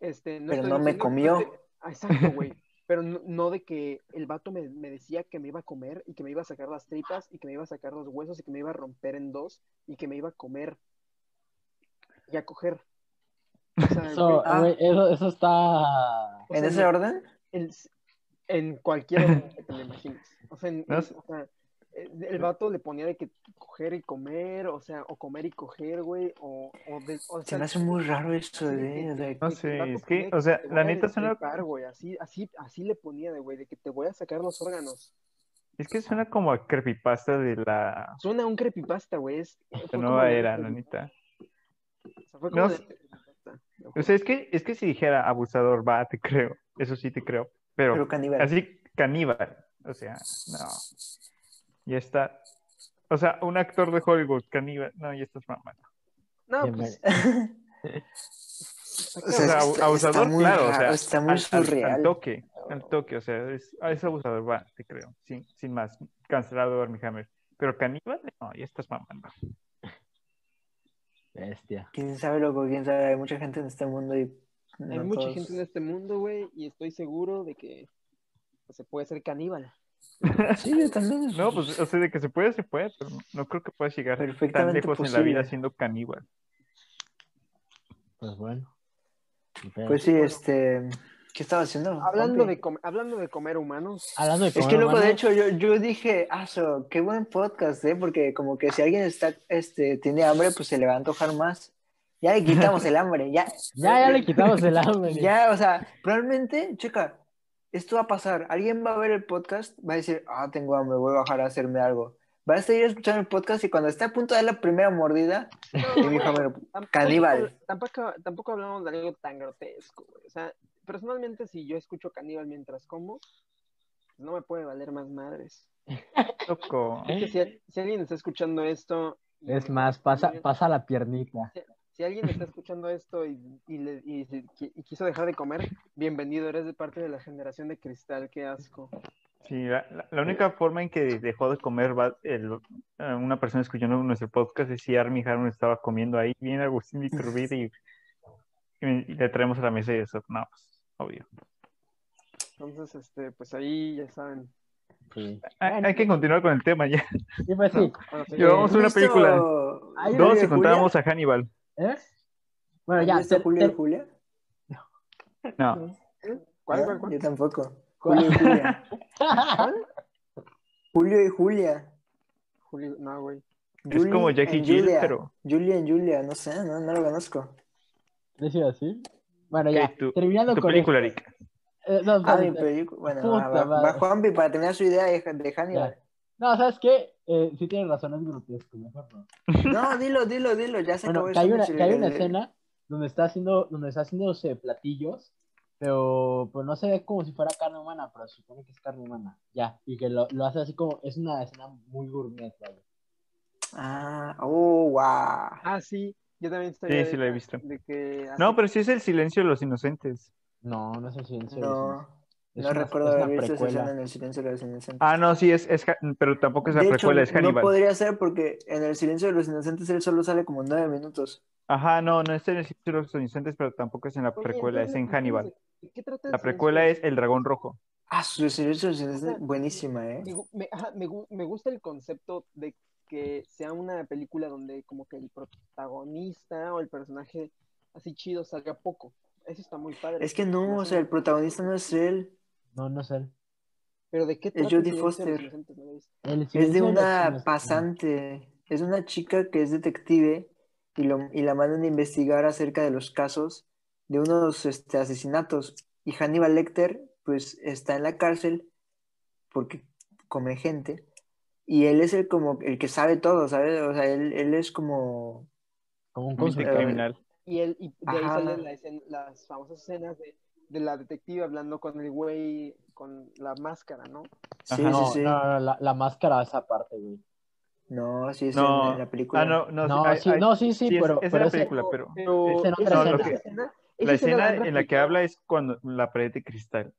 Este, Pero estoy no me comió. Ah, exacto, güey. Pero no, no de que el vato me, me decía que me iba a comer y que me iba a sacar las tripas y que me iba a sacar los huesos y que me iba a romper en dos y que me iba a comer y a coger. O sea, Eso, güey, ah. güey, eso, eso está. ¿En sea, ese orden? en, en cualquier orden que te lo imagines. O sea, en- No en- o sea, el, vato le ponía de que coger y comer, o sea, o comer y coger, güey, o, o, de- o Se sea, me hace muy raro eso, de, de- de- No sé, es que, o sea, la a neta suena- güey, así, así, así le ponía de, güey, de que te voy a sacar los órganos. Es que suena como a creepypasta de la, Suena un creepypasta, güey, es... la nueva era, la neta. o sea, fue como No de-. O sea, es que, es que si dijera abusador, va, te creo. Eso sí te creo. Pero, pero caníbal. así, caníbal. O sea, no. Ya está. O sea, un actor de Hollywood, caníbal. No, ya estás mamando. No, Bien, pues... O [laughs] O sea, abusador, está muy claro. o raro, sea, está muy al, al- al surreal. toque. Al toque, o sea, es, es abusador, va, te creo. Sin, sin más. Cancelado Armie Hammer. Pero caníbal, no, ya estás mamando. Bestia. Quién sabe, loco, quién sabe. Hay mucha gente en este mundo y. Hay mucha todos- gente en este mundo, güey, y estoy seguro de que se puede ser caníbal. [laughs] Sí, yo también. No, pues, o sea, de que se puede, se puede, pero no, creo que puedas llegar tan lejos en la vida siendo caníbal. Pues bueno. Pues sí, este. ¿Qué estaba haciendo? Hablando de, com- hablando de comer humanos, Hablando de Es comer que, loco, de humanos, hecho, yo, yo dije, ah, so, qué buen podcast, ¿eh? Porque como que si alguien está, este, tiene hambre, pues se le va a antojar más. Ya le quitamos el hambre, ya. [laughs] Ya, ya le quitamos el hambre. [laughs] Ya, o sea, probablemente, checa, esto va a pasar. Alguien va a ver el podcast, va a decir, ah, tengo hambre, voy a bajar a hacerme algo. Va a seguir escuchando el podcast y cuando esté a punto de dar la primera mordida, y dijo, bueno, Caníbal. Tampoco, tampoco hablamos de algo tan grotesco, güey. O sea, personalmente, si yo escucho caníbal mientras como, pues no me puede valer más madres. Loco. Es que si, si alguien está escuchando esto. Es más, pasa, pasa la piernita. Si alguien está escuchando esto y, y, le- y quiso dejar de comer, bienvenido, eres de parte de la generación de cristal, qué asco. Sí, la, la- la única forma en que dejó de comer va- el- eh, una persona escuchando nuestro podcast es si Army Harmon estaba comiendo ahí, bien Agustín de Iturbide y, y- y le traemos a la mesa y eso, no, pues, obvio. Entonces, este, pues ahí ya saben. Sí. Hay, hay que continuar con el tema ya. Sí, pues sí. Bueno, sí, Llevamos ¿Has una visto película. Dos y contábamos a Hannibal. ¿Eh? Bueno, ¿Has ya. visto ter- Julio y Julia? No, ¿Cuál, No, cuál, cuál? Yo tampoco. ¿Cuál? Julio y Julia. [laughs] Julio y Julia. Julio, no, güey. es como Jackie Jill, Julia. pero Julia y Julia, no sé, no, no lo conozco. ¿Decía así? Bueno, ya. Tu- terminando tu con película, esto. Rick. Eh, no, Ah, mi espérate. película. Bueno, Puta va, va, va Juanpi para terminar su idea de, de Hannibal. Ya. No, ¿sabes qué? Eh, sí tienes razón, es grotesco, mejor no. [laughs] No, dilo, dilo, dilo, ya se Bueno, acabó que hay una, que hay una de- escena donde está haciendo, donde está haciéndose platillos, pero pues no se ve como si fuera carne humana, pero se supone que es carne humana, ya, y que lo, lo hace así como, es una escena muy gourmet, vaya. Ah, oh, wow. Ah, sí, yo también estoy. Sí, sí la he visto. De que No, pero sí es el silencio de los inocentes. No, no sé si en serio. No, es no una- recuerdo es haber visto esa precuela. escena en el silencio de los inocentes. Ah, no, sí, es, es pero tampoco es la de precuela, hecho, es Hannibal. no podría ser porque en el silencio de los inocentes él solo sale como nueve minutos. Ajá, no, no es en el silencio de los inocentes, pero tampoco es en la Oye, precuela, es en Hannibal. ¿de qué trata el La silencio precuela de es El Dragón Rojo. Ah, su silencio de los inocentes, buenísima, ¿eh? Me, ajá, me me gusta el concepto de que sea una película donde como que el protagonista o el personaje así chido salga poco. Eso está muy padre. Es que no, o sea, el protagonista no es él, No, no sé. Pero ¿de qué trata Jodie Foster. No es de una pasante, es una chica que es detective y, lo, y la mandan a investigar acerca de los casos de unos este, asesinatos. Y Hannibal Lecter, pues, está en la cárcel porque come gente. Y él es el como el que sabe todo, ¿sabes? O sea, él, él es como... Como un criminal. Y, él, y de ahí Ajá. salen la escena- las famosas escenas de, de la detective hablando con el güey con la máscara, ¿no? Sí, Ajá. No, sí, sí. no, no, la, la máscara esa parte, güey. No, sí, es No. en, en la película. Ah, no, no, No, hay- sí, hay- no, sí, sí, sí, es- pero, es pero la ese- película, pero Pero Es en otra escena. esa la escena en la que habla es cuando la pared de cristal.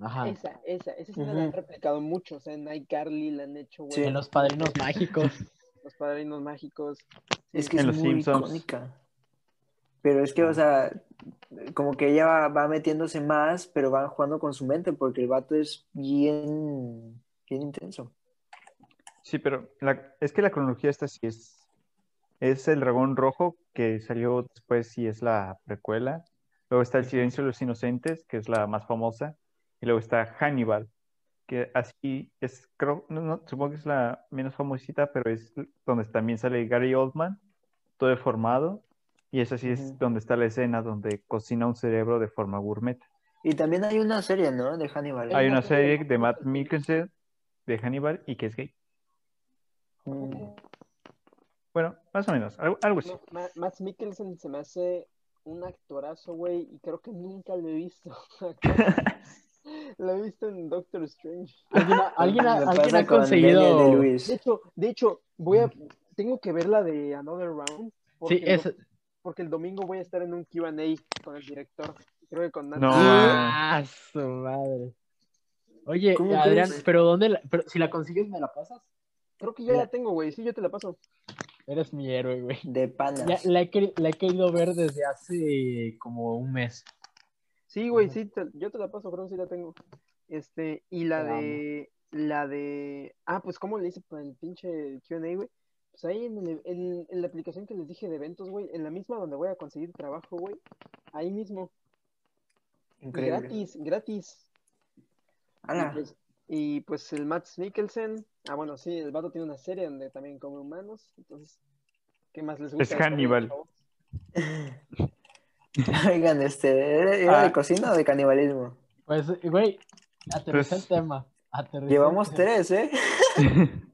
Ajá. Esa, esa, esa escena la han Ujú. replicado mucho. O sea, en iCarly la han hecho, güey. Sí. En los padrinos mágicos. [laughs] Los padrinos mágicos. Es que En es Los muy Simpsons. icónica. Pero es que, o sea, como que ella va, va metiéndose más, pero va jugando con su mente, porque el vato es bien, bien intenso. Sí, pero la- es que la cronología esta sí es. Es el dragón rojo que salió después, sí es la precuela. Luego está El silencio de los inocentes, que es la más famosa. Y luego está Hannibal, que así es, creo, no, no, supongo que es la menos famosita, pero es donde también sale Gary Oldman, todo deformado. Y esa sí es donde está la escena donde cocina un cerebro de forma gourmet. Y también hay una serie, ¿no? De Hannibal. Hay una serie de Matt Mikkelsen de Hannibal y que es gay. Mm. Bueno, más o menos, algo, algo así. No, Ma- Mads Mikkelsen se me hace un actorazo, güey, y creo que nunca lo he visto. [laughs] [laughs] lo he visto en Doctor Strange. ¿Alguien, ha- alguien, ha- alguien conseguido. de De Luis. hecho, de hecho, voy a, tengo que ver la de Another Round. Porque, Sí, el es. porque el domingo voy a estar en un Q&A con el director. Creo que con Nat. No. Ah, su madre. Oye, ¿Cómo Adrián, pero ¿dónde la- pero si la consigues me la pasas? Creo que ya la tengo, güey. Sí, yo te la paso. Eres mi héroe, güey. De panas. Ya, la, he la he querido ver desde hace como un mes. Sí, güey, sí, te- yo te la paso, creo que sí la tengo. Este, y la Te de, la de, ah, pues, ¿cómo le hice para el pinche Q&A, güey? Pues ahí en, el- en- en la aplicación que les dije de eventos, güey, en la misma donde voy a conseguir trabajo, güey, ahí mismo, Increíble. gratis, gratis. Y pues, y pues el Matt Mikkelsen, ah, bueno, sí, el vato tiene una serie donde también come humanos, entonces, ¿qué más les gusta? Es Hannibal. [laughs] [laughs] [laughs] Oigan, este, ¿era Ah. de cocina o de canibalismo? Pues, güey, aterriza Pues- el tema. aterriza el Llevamos tema. tres, ¿eh? [laughs]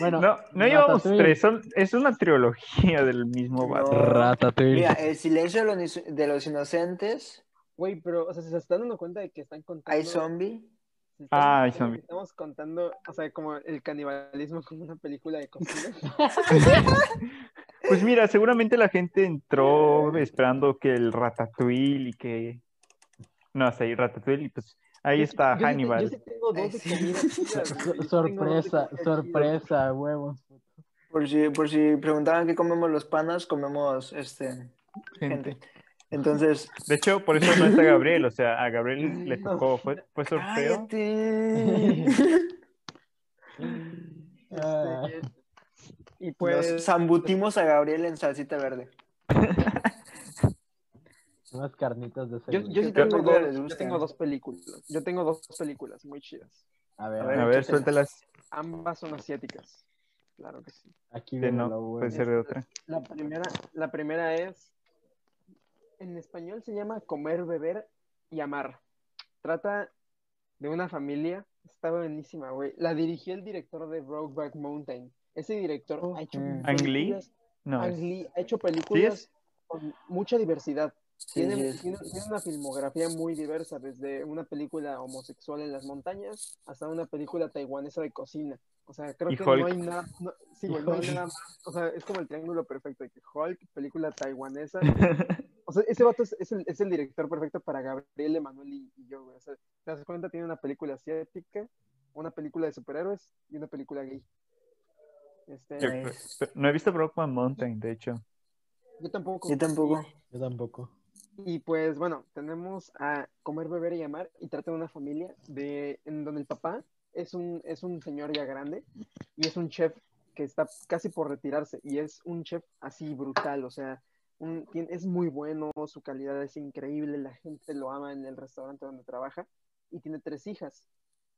Bueno, No, no llevamos tres, son, es una trilogía del mismo. No. Ratatouille. Mira, el silencio de los, de los inocentes, Güey, pero, o sea, se están dando cuenta de que están contando... hay zombie. Si Ah, estamos, zombie. estamos contando, o sea, como el canibalismo como una película de cocina. [laughs] Pues mira, seguramente la gente entró esperando que el Ratatouille y que... No sé, Ratatouille y pues ahí Yo está sí Hannibal. Yo sí. [laughs] Yo sí tengo dos de sorpresa, comida sorpresa, huevos. Por si, por si preguntaban qué comemos los panas, comemos este gente. Entonces, De hecho, por eso no está Gabriel, o sea, a Gabriel le tocó, fue, fue sorteo. cállate. [laughs] Ah. Este, y pues, Nos zambutimos a Gabriel en salsita verde. [laughs] Unas carnitas de yo, yo sí ¿Qué tengo dos, yo tengo dos películas. Yo tengo dos películas muy chidas. A ver, A ver, A ver, suéltalas. Ambas son asiáticas. Claro que sí. aquí Sí, viene no, lo puede ser de otra. La primera, la primera es, en español se llama Comer, Beber y Amar. Trata de una familia, está buenísima, güey. La dirigió el director de Brokeback Mountain. Ese director Oh, ha hecho. ¿Ang Lee? películas, No, Ang es- Lee ha hecho películas con mucha diversidad. Sí, Tiene, tiene- tiene una filmografía muy diversa, desde una película homosexual en las montañas hasta una película taiwanesa de cocina. O sea, creo que Hulk. no hay nada, no- sí, no hay nada más. O sea, es como el triángulo perfecto de que Hulk, película taiwanesa. [laughs] O sea, ese vato es, es el, es el director perfecto para Gabriel, Emanuel y, y yo, güey. O sea, te das cuenta, tiene una película asiática, una película de superhéroes y una película gay. Este, Yo- no he visto Brockman Mountain, de hecho. yo tampoco. Yo tampoco. Yo tampoco. Y pues bueno, tenemos a Comer, Beber y Amar y trata de una familia de, en donde el papá es un, es un señor ya grande y es un chef que está casi por retirarse y es un chef así brutal, o sea, un- tiene- es muy bueno, su calidad es increíble, la gente lo ama en el restaurante donde trabaja y tiene tres hijas.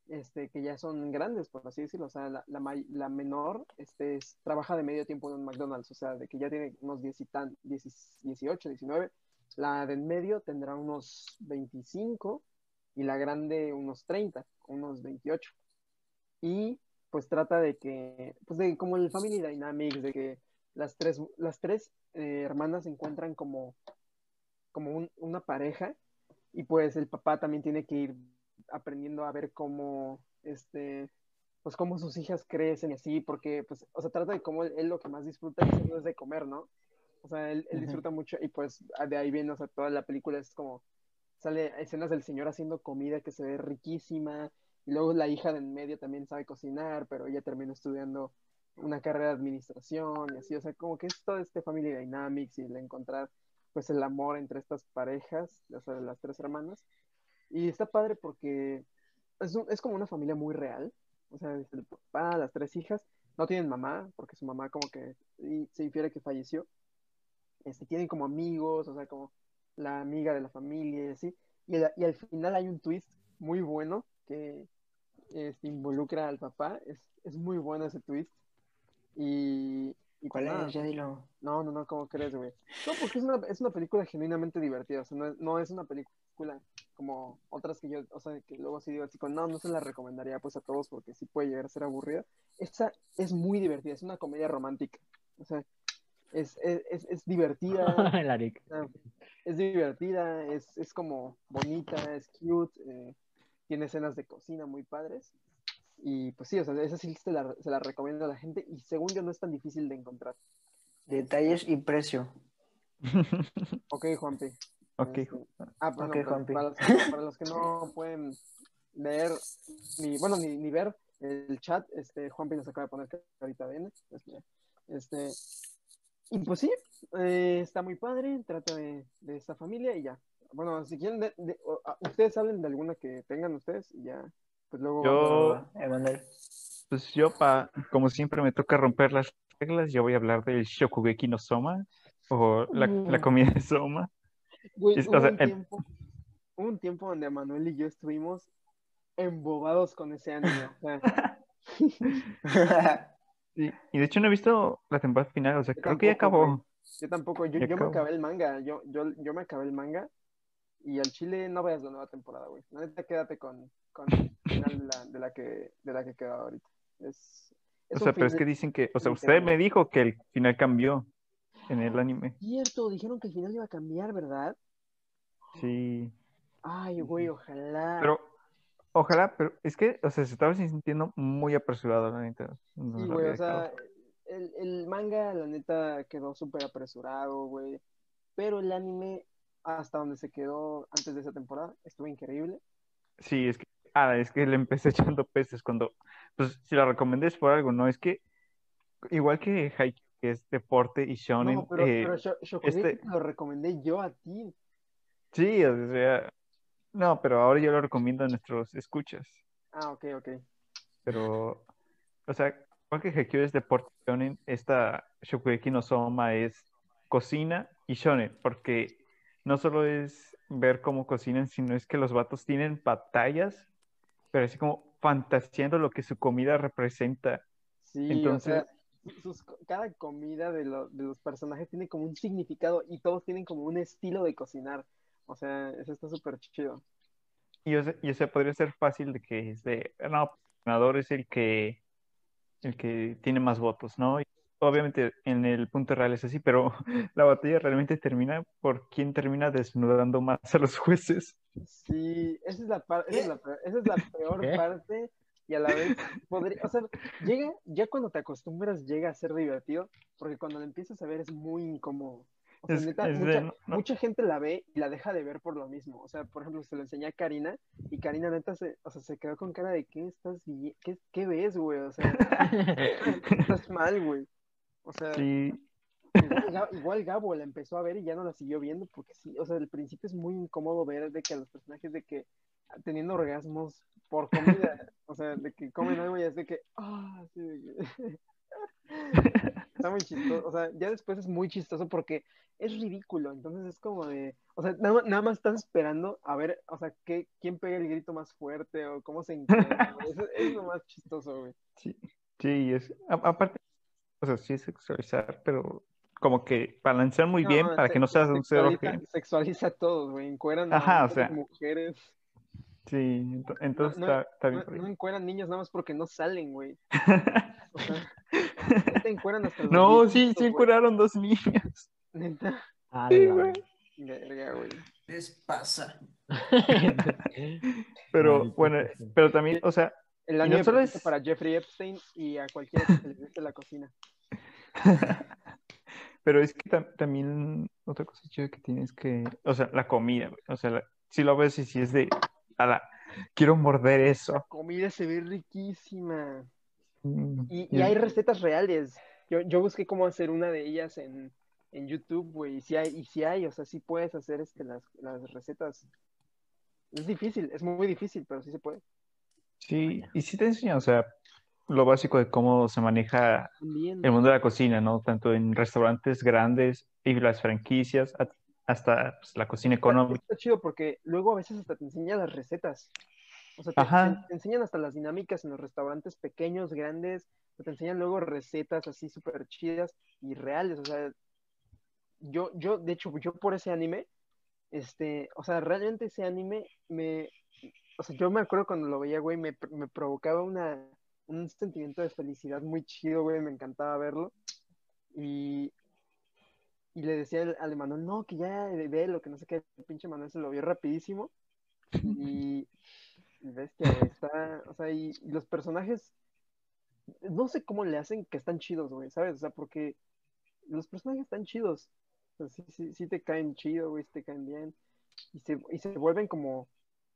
Este, que ya son grandes, por así decirlo. O sea, la, la, la menor este, es- trabaja de medio tiempo en un McDonald's, o sea, de que ya tiene unos 10 y tan, 10 18, 19. La de en medio tendrá unos 25 y la grande unos 30, unos 28. Y pues trata de que, pues de como el Family Dynamics, de que las tres, las tres eh, hermanas se encuentran como, como un- una pareja y pues el papá también tiene que ir aprendiendo a ver cómo, este, pues cómo sus hijas crecen y así, porque pues, o sea, trata de cómo él, él lo que más disfruta es, de comer, ¿no? O sea, él, él disfruta mucho y pues de ahí viene, o sea, toda la película es como, sale escenas del señor haciendo comida que se ve riquísima, y luego la hija de en medio también sabe cocinar, pero ella terminó estudiando una carrera de administración y así, o sea, como que es todo este Family Dynamics y el encontrar pues el amor entre estas parejas, o sea, las tres hermanas. Y está padre porque es, un- es como una familia muy real, o sea, es el papá, las tres hijas, no tienen mamá, porque su mamá como que y se infiere que falleció. Este, tienen como amigos, o sea, como la amiga de la familia y así. Y, al- y al final hay un twist muy bueno que este, involucra al papá. Es, es muy bueno ese twist. Y, y ¿Cuál pues es? Ya dilo. no, no, no, ¿cómo crees, güey? No, porque es una, es una película genuinamente divertida, o sea, no, es- no es una película como otras que yo, o sea, que luego sí digo así, con, no, no se la recomendaría pues a todos porque sí puede llegar a ser aburrida. Esta es muy divertida, es una comedia romántica, o sea, es, es, es, es divertida, [laughs] El Arik. Es divertida, es, es como bonita, es cute, eh, tiene escenas de cocina muy padres. Y pues sí, o sea, esa sí se la, se la recomiendo a la gente y según yo no es tan difícil de encontrar. Detalles y precio. Ok, Juanpi. Ok. Este, ah, bueno, pero Juanpi. para, los que, para los que no [laughs] pueden leer, ni, bueno, ni, ni ver el chat, este, Juanpi nos acaba de poner carita de N. Este, este, y pues sí, eh, está muy padre, trata de, de esta familia y ya. Bueno, si quieren, de- de- o- a- ustedes hablen de alguna que tengan ustedes y ya, pues luego... Yo- Emanuel. Pues yo, pa, como siempre me toca romper las reglas, yo voy a hablar del Shokugeki no Soma, o la, la Mm. comida de Soma. Güey, o hubo, sea, un tiempo, hubo un tiempo donde Manuel y yo estuvimos embobados con ese anime. o sea, [laughs] Sí, Y de hecho no he visto la temporada final, o sea, Yo creo que ya acabó. güey. Yo tampoco, yo, me acabé el manga, yo, yo, yo me acabé el manga y al Chile no veas la nueva temporada, güey. La neta quédate con, con el final de la, de la que, de la que queda ahorita. Es, es O sea, pero es que dicen que, o sea, usted me dijo que el final cambió en el anime. cierto, dijeron que el final iba a cambiar, ¿verdad? Sí. Ay, güey, ojalá. Pero, Ojalá, pero es que, o sea, se estaba sintiendo muy apresurado, la neta. No Sí, güey, o sea, el, el manga, la neta, quedó súper apresurado, güey. Pero el anime, hasta donde se quedó antes de esa temporada, estuvo increíble. Sí, es que, ah, es que le empecé [laughs] echando peces cuando, pues, si la recomendé es por algo, ¿no? Es que, igual que Haikyuu, que es deporte y shonen, No, pero, eh, pero este- te lo recomendé yo a ti. sí, o sea, no, pero ahora yo lo recomiendo a nuestros escuchas. Ah, ok, ok. Pero, o sea, igual que Haikyuu es deporte y shonen, esta Shokugeki no Soma es cocina y shonen, porque no solo es ver cómo cocinan, sino es que los vatos tienen batallas, pero así como fantaseando lo que su comida representa. Sí, Entonces- o sea, sus- cada comida de, lo- de los personajes tiene como un significado y todos tienen como un estilo de cocinar. O sea, eso está súper chido. Y o sea, y, o sea, podría ser fácil de que no, el ganador es el que, el que tiene más votos, ¿no? Y obviamente en el punto real es así, pero [laughs] la batalla realmente termina por quién termina desnudando más a los jueces. Sí, esa es la, par- esa es la, peor- esa es la peor ¿Qué? parte y a la vez podría, o sea, llega, ya cuando te acostumbras llega a ser divertido, porque cuando lo empiezas a ver es muy incómodo. O sea, Es- neta, es mucha, no. mucha gente la ve y la deja de ver por lo mismo. O sea, por ejemplo, se lo enseñé a Karina y Karina neta se, o sea, se quedó con cara de ¿qué estás qué, qué ves, güey? O sea, [laughs] estás mal, güey. O sea, Sí, Igual, Ga- igual Gabo la empezó a ver y ya no la siguió viendo porque sí, o sea, al principio es muy incómodo ver de que a los personajes de que teniendo orgasmos por comida, o sea, de que comen algo y es de que, ah, sí, de que- [laughs] Está muy chistoso, o sea, ya después es muy chistoso porque es ridículo, entonces es como de, o sea, nada, nada más estás esperando a ver, o sea, qué, quién pega el grito más fuerte o cómo se encuentra, güey. Eso es lo más chistoso, güey. sí, sí, es, a- aparte, o sea, sí es sexualizar, pero como que balancear muy bien para se- que no seas un cero sexualiza, sexualiza a todos, güey, encueran a Ajá, o hombres, sea, mujeres. Sí, ento- entonces no, está, está bien No, por ahí. no encueran niños nada más porque no salen, güey. [laughs] O sea, neta encueran hasta los No, sí, sí güey. curaron dos niños. Neta, A Sí, güey. verga, güey. Les pasa. [laughs] Pero bueno, pero también, o sea, El no anime solo es- para Jeffrey Epstein y a cualquiera que se le guste la cocina. [laughs] pero es que tam- también otra cosa chida que tienes que, o sea, la comida, güey. O sea, la- si lo ves y si es de, la, quiero morder eso. Comida se ve riquísima. Mm, Y, hay recetas reales. Yo, yo busqué cómo hacer una de ellas en, en YouTube, güey. Y si hay, y si hay, o sea, sí puedes hacer este, las, las recetas. Es difícil, es muy difícil, pero sí se puede. Sí, y sí te enseña, o sea, lo básico de cómo se maneja También. el mundo de la cocina, ¿no? Tanto en restaurantes grandes y las franquicias, a- hasta pues, la cocina económica. Está chido porque luego a veces hasta te enseñan las recetas. O sea, te, te- te enseñan hasta las dinámicas en los restaurantes pequeños, grandes. Te enseñan luego recetas así súper chidas y reales. O sea, yo, yo, de hecho, yo por ese anime, este, o sea, realmente ese anime me, o sea, yo me acuerdo cuando lo veía, güey, me, me provocaba una, un sentimiento de felicidad muy chido, güey, me encantaba verlo. Y, y le decía al, al Emanuel, no, que ya ve lo que no sé qué, el pinche Manuel se lo vio rapidísimo. Y, y bestia, güey, está, o sea, y, y los personajes, no sé cómo le hacen que están chidos, güey, ¿sabes? O sea, porque los personajes están chidos. O sea, sí, sí, sí te caen chido, güey, sí te caen bien. Y se, y se vuelven como,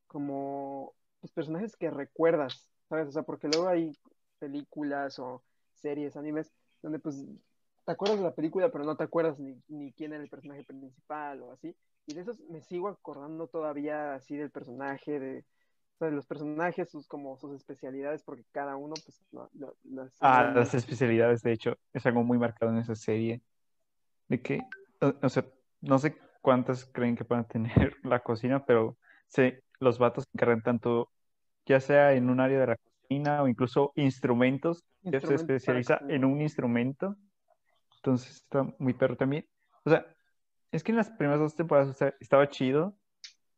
como, pues, personajes que recuerdas, ¿sabes? O sea, porque luego hay películas o series, animes, donde pues te acuerdas de la película, pero no te acuerdas ni, ni quién era el personaje principal o así. Y de esos me sigo acordando todavía así del personaje, de, o sea, de los personajes, sus como sus especialidades, porque cada uno, pues, las- Ah, las especialidades, de hecho, es algo muy marcado en esa serie. De que, o, o sea, no sé cuántas creen que puedan tener [laughs] la cocina, pero se, los vatos se encargan tanto, ya sea en un área de la cocina o incluso instrumentos, ya se especializa en un instrumento. Entonces está muy perro también. O sea, es que en las primeras dos temporadas o sea, estaba chido,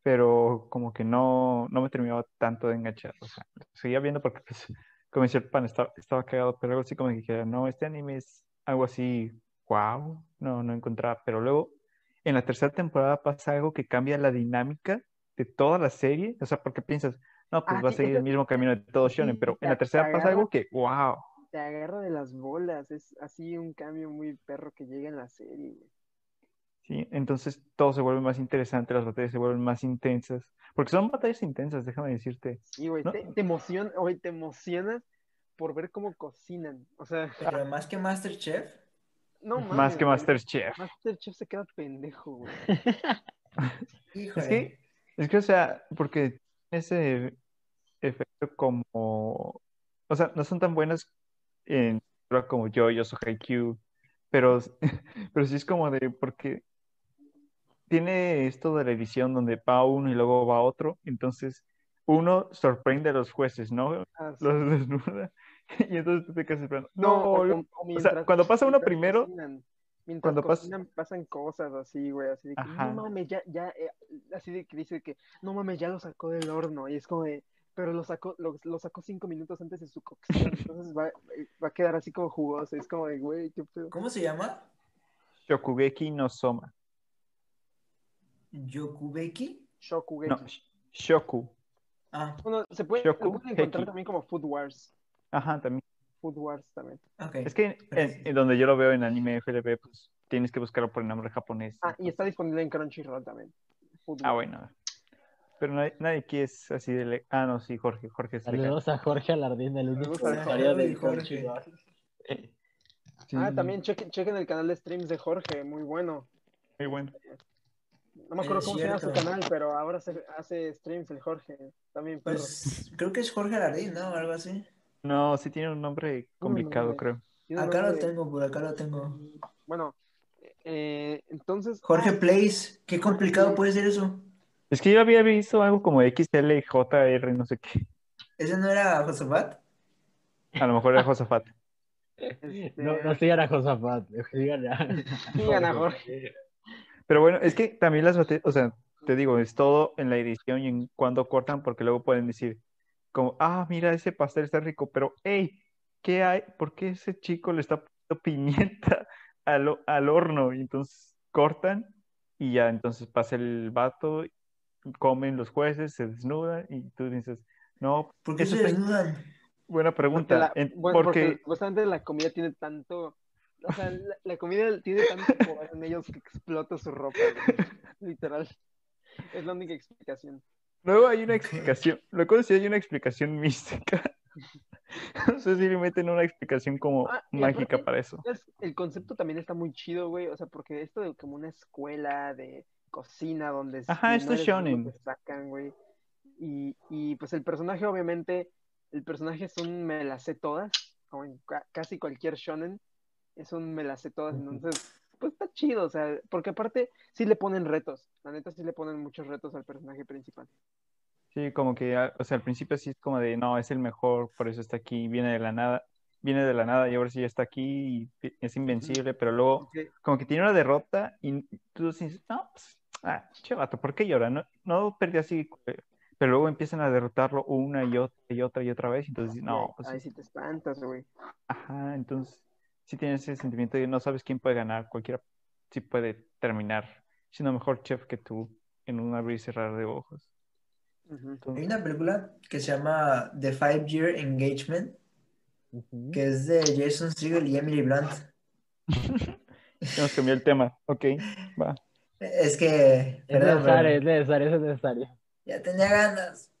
pero como que no, no me terminaba tanto de enganchar. O sea, seguía viendo porque, pues, como decía el pan, estaba, estaba cagado, pero luego sí como que dije, no, este anime es algo así, wow, no, no encontraba. Pero luego, en la tercera temporada pasa algo que cambia la dinámica de toda la serie. O sea, porque piensas, no, pues Ah, va a sí, seguir ese- el mismo camino de todo shonen, pero en la tercera pasa algo que, wow. Te agarra de las bolas. Es así un cambio muy perro que llega en la serie, güey. Sí, entonces todo se vuelve más interesante, las batallas se vuelven más intensas, porque son batallas intensas, déjame decirte. Sí, güey, ¿No? te, te emociona, güey, te emocionas por ver cómo cocinan. O sea, [laughs] Pero más que Masterchef, no mames. [laughs] más que güey. Masterchef. Masterchef se queda pendejo, güey. [laughs] híjole. Es que, es que, o sea, porque ese efecto como, o sea, no son tan buenos en como yo, yo soy Haikyuu, pero, [laughs] pero sí es como de, porque tiene esto de la edición donde va uno y luego va otro, entonces uno sorprende a los jueces, ¿no? Ah, sí. Los [laughs] desnuda, y entonces tú te quedas esperando, No, o, o- cuando pasa uno primero, cocinan, mientras cuando pasan cosas así, güey, así de que, Ajá. no mames, ya, ya, eh, así de que dice que, no mames, ya lo sacó del horno, y es como de, pero lo sacó, lo, lo sacó cinco minutos antes de su cocción, [laughs] entonces va, eh, va a quedar así como jugoso, es como de, güey, qué pedo. ¿Cómo se llama? Shokugeki no Soma, Yokubeki. Shokugeki. no, Sh- Shoku, Ah, Bueno, se puede, Shoku pueden encontrar Heki. también como Food Wars, ajá, también. Food Wars también. ok. Es que en, en donde yo lo veo en anime FLB, pues tienes que buscarlo por el nombre japonés. Ah, y está disponible en Crunchyroll también. Food Ah, Wars. bueno. Pero nadie, nadie aquí es así de... le- Ah, no, sí, Jorge. Jorge es legal. Saludos a Jorge Alardín, el único usuario Jorge. de Crunchyroll. Sí, Ah, también chequen, chequen el canal de streams de Jorge, muy bueno. Muy bueno. No me acuerdo Es cómo se llama su canal, pero ahora se hace streams el Jorge. También perro. Pues creo que es Jorge Alardín, ¿no? O algo así. No, sí tiene un nombre complicado, nombre. creo. Acá lo tengo, por acá lo tengo. Bueno, eh, entonces. Jorge ah, Place. Qué complicado puede ser eso. Es que yo había visto algo como XLJR, no sé qué. ¿Ese no era Josafat? A lo mejor era Josafat. [laughs] este, No, no sigan a Josafat, sigan a... Sigan a Jorge. Pero bueno, es que también las o sea, te digo, es todo en la edición y en cuando cortan, porque luego pueden decir, como, ah, mira, ese pastel está rico, pero, hey, ¿qué hay? ¿Por qué ese chico le está poniendo [laughs] pimienta al, al horno? Y entonces cortan y ya, entonces pasa el vato, comen los jueces, se desnudan y tú dices, no, ¿Por qué eso se está desnudan? buena Porque, pregunta. la, En- bueno, porque porque, la comida tiene tanto. O sea, la, la comida tiene tanto poder en ellos que explota su ropa. Literal. Es la única explicación. luego hay una explicación, luego sí hay una explicación [laughs] mística. No sé si le meten una explicación como Ah, mágica aparte- para eso. Es- El concepto también está muy chido, güey. O sea, porque esto de como una escuela de cocina donde Ajá, esto es shonen. sacan, güey. Y, y pues el personaje, obviamente, el personaje es un me las sé todas, como en ca- casi cualquier shonen, es un me las sé todas, entonces, pues está chido, o sea, porque aparte sí le ponen retos, la neta sí le ponen muchos retos al personaje principal. Sí, como que, ah, o sea, al principio sí es como de, no, es el mejor, por eso está aquí, viene de la nada, viene de la nada y ahora sí ya está aquí y es invencible, pero luego como que tiene una derrota y tú dices, no, pues, ah, che vato, ¿por qué llora? No, no perdió así, eh, pero luego empiezan a derrotarlo una y otra y otra y otra vez, entonces, no, pues Ahí sí, te espantas, güey. ajá, entonces sí tienes ese sentimiento de no sabes quién puede ganar, cualquiera sí puede terminar siendo mejor chef que tú en un abrir y cerrar de ojos. Hay Entonces, una película que se llama The Five Year Engagement, que es de Jason Segel y Emily Blunt. [laughs] Nos cambió el tema. Ok, va. Es que, Es necesario, es necesario, es necesario. ya tenía ganas.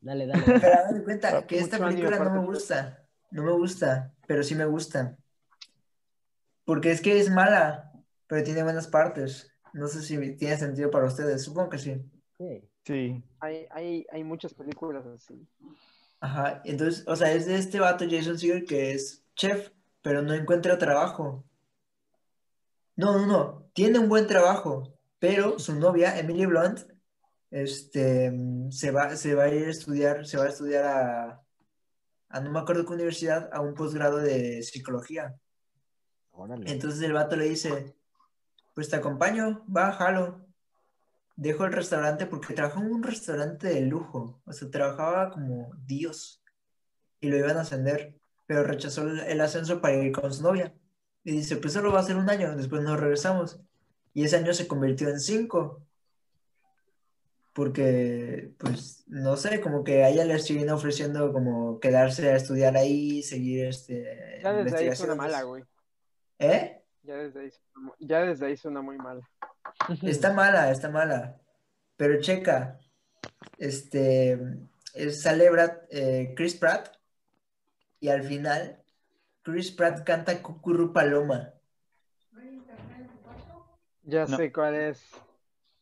Dale, dale. [laughs] Pero me cuenta que esta película no me gusta. No me gusta, pero sí me gusta. Porque es que es mala, pero tiene buenas partes. No sé si tiene sentido para ustedes. Supongo que sí. Sí. Sí. Hay, hay, hay muchas películas así. Ajá. Entonces, o sea, es de este vato Jason Segel que es chef, pero no encuentra trabajo. No, no, no. Tiene un buen trabajo, pero su novia, Emily Blunt, este, se va, se va a ir a estudiar, se va a estudiar a, a no me acuerdo qué universidad, a un posgrado de psicología. Órale. Entonces el vato le dice, pues te acompaño, va, jalo. Dejo el restaurante porque trabajó en un restaurante de lujo, o sea, trabajaba como Dios y lo iban a ascender, pero rechazó el, el ascenso para ir con su novia. Y dice, pues solo va a ser un año, después nos regresamos. Y ese año se convirtió en cinco. porque, pues, no sé, como que a ella le estuvieron ofreciendo como quedarse a estudiar ahí, seguir este, Ya desde ahí suena mala, güey. ¿Eh? Ya desde ahí suena, ya desde ahí suena muy mala. [laughs] Está mala, está mala. Pero checa, este, es- sale Brad- eh, Chris Pratt y al final Chris Pratt canta Cucurru Paloma. Ya No. sé cuál es.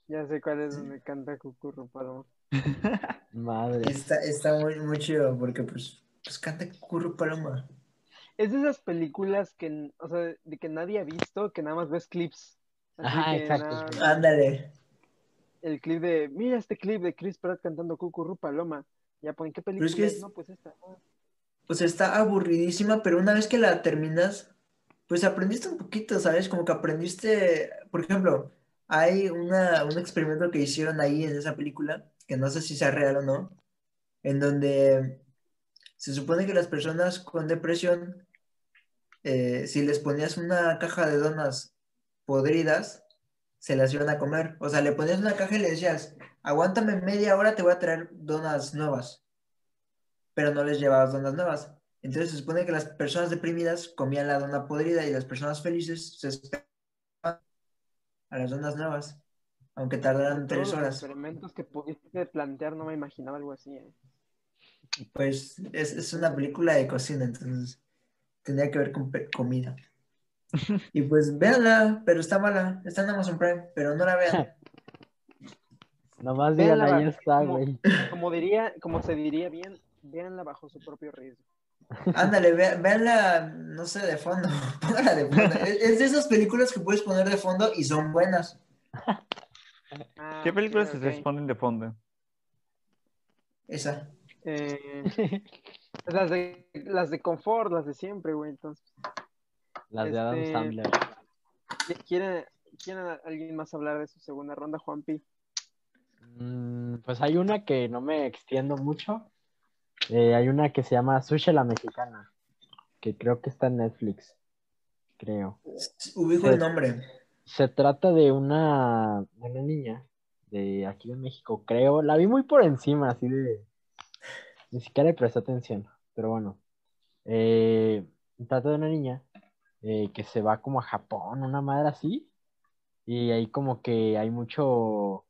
Ya sé cuál es donde canta Cucurru Paloma. [laughs] Madre. Está, está muy, muy chido porque pues, pues canta Cucurru Paloma. Es de esas películas que, o sea, de que nadie ha visto, que nada más ves clips. Así Ajá, exacto. nada- Ándale. el clip de, mira este clip de Chris Pratt cantando Cucurru Paloma. Ya ponen, ¿qué película es que es? es- No, pues esta. Ah. Pues está aburridísima, pero una vez que la terminas, pues aprendiste un poquito, ¿sabes? Como que aprendiste, por ejemplo, hay una, un experimento que hicieron ahí en esa película, que no sé si sea real o no, en donde se supone que las personas con depresión, eh, si les ponías una caja de donas podridas, se las iban a comer. O sea, le ponías una caja y le decías, aguántame media hora, te voy a traer donas nuevas pero no les llevabas donas nuevas. Entonces se supone que las personas deprimidas comían la dona podrida y las personas felices se esperaban a las donas nuevas, aunque tardaran tres los horas. experimentos que pudiste plantear no me imaginaba algo así. eh. Pues es, es una película de cocina, entonces tendría que ver con comida. [laughs] Y pues véanla, pero está mala, está en Amazon Prime, pero no la vean. [laughs] Nomás Véanla, ahí está, como- güey. Como diría, como se diría bien, véanla bajo su propio riesgo. Ándale, ve- véanla, no sé, de fondo, [laughs] póngala de fondo. [laughs] Es, de esas películas que puedes poner de fondo y son buenas. Ah, ¿Qué películas ok, se ok. responden de fondo? Esa. Eh, las de las de confort, las de siempre, güey. Entonces, Las de Adam Este- Sandler. ¿quieren, quieren alguien más hablar de su segunda ronda, Juanpi? Mm, pues hay una que no me extiendo mucho. Eh, hay una que se llama Sushi la Mexicana, que creo que está en Netflix. Creo. Ubico el nombre. Se trata de una, de una niña de aquí de México, creo. La vi muy por encima, así de... Ni siquiera le presté atención, pero bueno. Eh, trata de una niña eh, que se va como a Japón, una madre así. Y ahí como que hay mucho,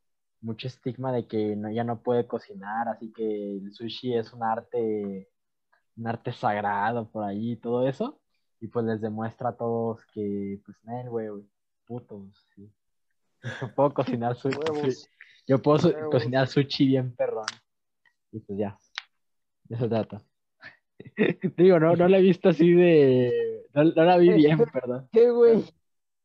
mucho estigma de que no, ella no puede cocinar, así que el sushi es un arte, un arte sagrado por ahí y todo eso. Y pues les demuestra a todos que, pues, no, güey, putos, sí. Yo puedo cocinar [laughs] sushi. Huevos. Yo puedo su- Huevos. cocinar sushi bien perrón. Y pues ya. De eso trata. [laughs] Digo, no, no la he visto así de. No, no la vi [laughs] bien, perdón. ¿Qué, güey?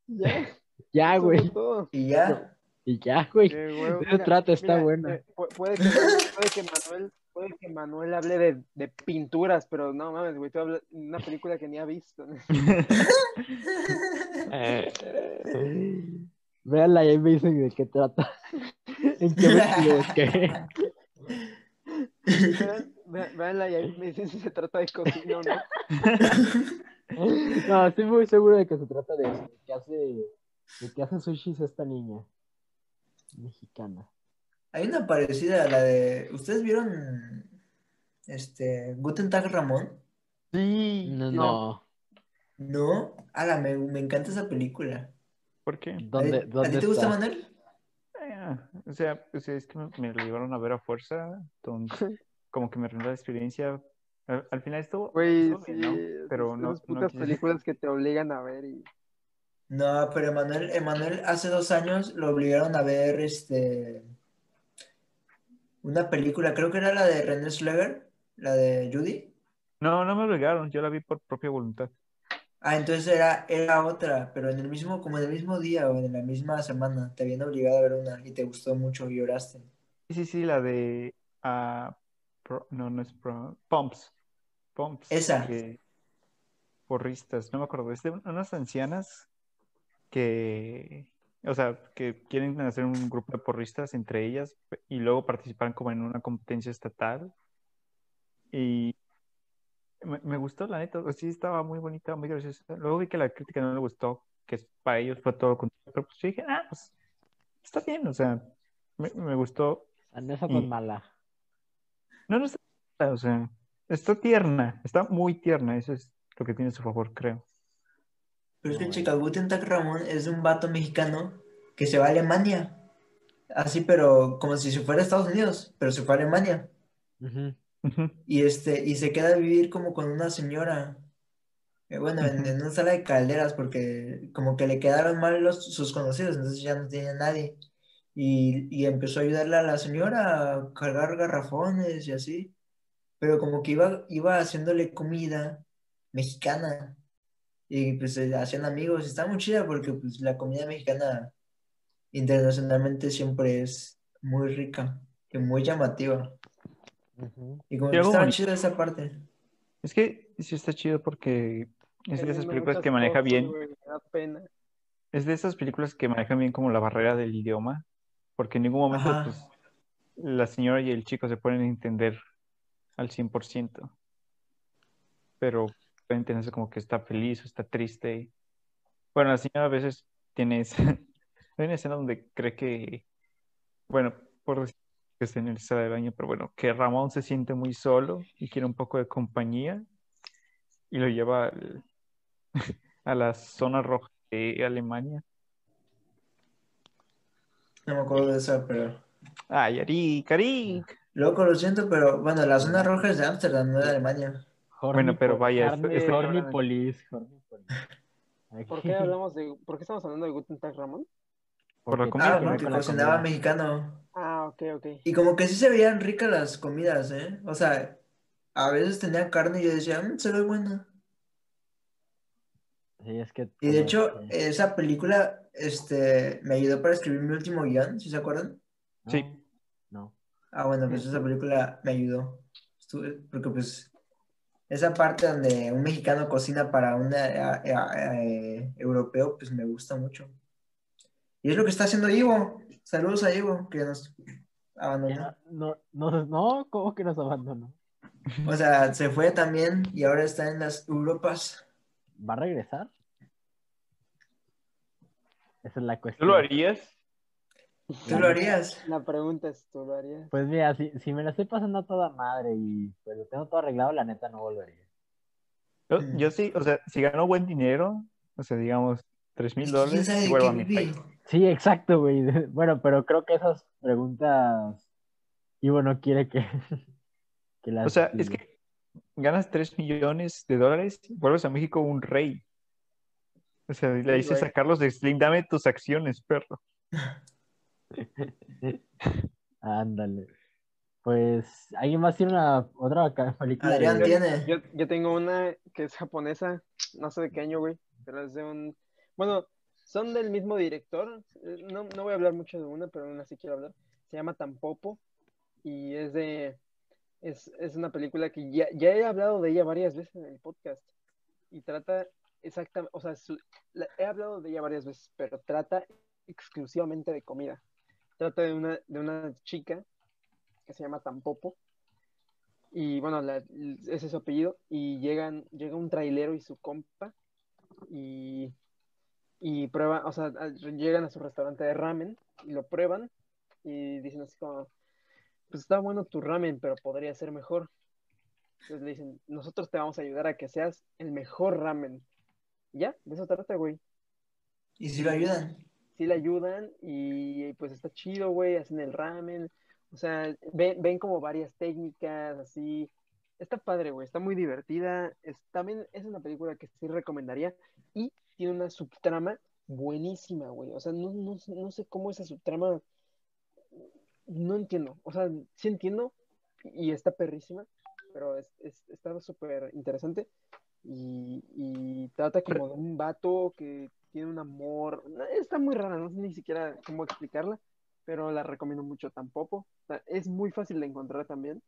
Ya, Ya, güey. Y ya. Y ya, güey. De trata, está mira, buena. eh, pu- puede, que, puede que Manuel, puede que Manuel hable de, de pinturas, pero no mames, güey, tú hablas de una película que ni ha visto. [laughs] [laughs] Véanla y ahí me dicen de qué trata. [laughs] ¿En qué me equivoqué? Vean- ve- Véanla y ahí me dicen si se trata de cocina o no. No, estoy muy seguro de que se trata de eso. De que hace, de que hace sushis esta niña. Mexicana. Hay una parecida a la de. ¿Ustedes vieron este Guten Tag Ramón? Sí. No, no. No. Ala, me, me encanta esa película. ¿Por qué? ¿Dónde, ¿A ti- dónde ¿A ti te gusta? Manuel? Eh, o sea, o sea, es que me, me lo llevaron a ver a fuerza, entonces como que me arruinó la experiencia. Al, al final estuvo, Güey, estuvo sí, ¿no? Pero no, no putas películas que te obligan a ver y... No, pero Emanuel, Emanuel hace dos años lo obligaron a ver este una película, creo que era la de René Schleger, la de Judy. No, no me obligaron, yo la vi por propia voluntad. Ah, entonces era, era otra, pero en el mismo, como en el mismo día o en la misma semana, te habían obligado a ver una y te gustó mucho y lloraste. Sí, sí, sí, la de... Pro- no, no es Pro- Pumps. Pumps. Esa. que- porristas, no me acuerdo, es de unas ancianas que, o sea, que quieren hacer un grupo de porristas entre ellas y luego participan como en una competencia estatal. Y me, me gustó, la neta, sí estaba muy bonita, muy graciosa. Luego vi que la crítica no le gustó, que para ellos fue todo contrario, pero pues yo dije, ah, pues está bien, o sea, me, me gustó. Y- con mala. No, no está, o sea, está tierna, está muy tierna, eso es lo que tiene a su favor, creo. Pero es que No, Chica Guten Tag Ramón es un vato mexicano que se va a Alemania. Así, pero como si se fuera a Estados Unidos, pero se fue a Alemania. Y este, y se queda a vivir como con una señora. eh, bueno, en, en una sala de calderas, porque como que le quedaron mal los, sus conocidos, entonces ya no tenía nadie. Y, y empezó a ayudarle a la señora a cargar garrafones y así. Pero como que iba, iba haciéndole comida mexicana. Y pues se hacían amigos. Está muy chida porque pues la comida mexicana internacionalmente siempre es muy rica y muy llamativa. Y como que bonito. chida esa parte. Es que sí está chido porque es de esas Viendo películas que maneja bien, güey, me da pena. es de esas películas que manejan bien como la barrera del idioma, porque en ningún momento pues la señora y el chico se pueden entender al 100%, pero pueden entenderse como que está feliz o está triste. Bueno, la señora a veces tiene esa, [laughs] hay una escena donde cree que, bueno, por decir que está en el sala de baño, pero bueno, que Ramón se siente muy solo y quiere un poco de compañía y lo lleva al- [laughs] a la zona roja de Alemania. No me acuerdo de esa, pero... Ay, Arik, Arik. Loco, lo siento, pero bueno, la zona roja es de Ámsterdam, no de Alemania. Bueno, pero vaya, carne- esto- Hornipolis, Hornipolis. ¿Por qué hablamos de, por qué estamos hablando de Guten Tag Ramón? Por la comida, Ah, tiene que la cocinaba mexicano. Ah, ok, ok. Y como que sí se veían ricas las comidas, ¿eh? O sea, a veces tenía carne y yo decía, "Mm, se ve buena. Sí, es que Y de hecho, esa película, este, me ayudó para escribir mi último guion, ¿sí se acuerdan? Sí. No. Ah, bueno, pues esa película me ayudó. Estuve- porque pues esa parte donde un mexicano cocina para un eh, europeo, pues me gusta mucho. Y es lo que está haciendo Ivo. Saludos a Ivo, que nos abandonó. No, no, no, no, ¿cómo que nos abandonó? O sea, se fue también y ahora está en las Europas. ¿Va a regresar? Esa es la ¿Tú cuestión. lo harías? ¿Tú lo harías? La pregunta es, ¿tú lo harías? Pues mira, si, si me la estoy pasando a toda madre y pues lo tengo todo arreglado, la neta no volvería. Yo, yo sí, o sea, si gano buen dinero, o sea, digamos, tres mil dólares, vuelvo a mi país. Sí, exacto, güey. [laughs] Bueno, pero creo que esas preguntas Ivo no quiere que, [laughs] que las O sea, es que ganas tres millones de dólares, vuelves a México un rey. O sea, le dices a Carlos de Slim, dame tus acciones, perro. [laughs] [laughs] Ándale. Pues, ¿alguien más tiene una otra película? Adrián de- tiene. Yo, yo tengo una que es japonesa, no sé de qué año, güey, pero es de un... Bueno, son del mismo director, no, no voy a hablar mucho de una, pero aún así quiero hablar. Se llama Tampopo y es de... Es, es una película que ya, ya he hablado de ella varias veces en el podcast y trata exactamente, o sea, su- la- he hablado de ella varias veces, pero trata exclusivamente de comida. Trata de una, de una chica que se llama Tampopo y bueno, la- ese es su apellido, y llegan, llega un trailero y su compa, y, y prueban, o sea, llegan a su restaurante de ramen, y lo prueban, y dicen así como, pues está bueno tu ramen, pero podría ser mejor. Entonces le dicen, nosotros te vamos a ayudar a que seas el mejor ramen. Ya, de eso trata, güey. Y si lo ayudan. Sí le ayudan, y pues está chido, güey, hacen el ramen, o sea, ven, ven como varias técnicas, así. Está padre, güey. Está muy divertida. Es, también es una película que sí recomendaría. Y tiene una subtrama buenísima, güey. O sea, no, no, no sé cómo esa subtrama. No entiendo. O sea, sí entiendo. Y está perrísima. Pero es, es- está súper interesante. Y, y trata como de un vato que tiene un amor. Está muy rara, no sé ni siquiera cómo explicarla pero la recomiendo mucho tampoco. O sea, es muy fácil de encontrar también.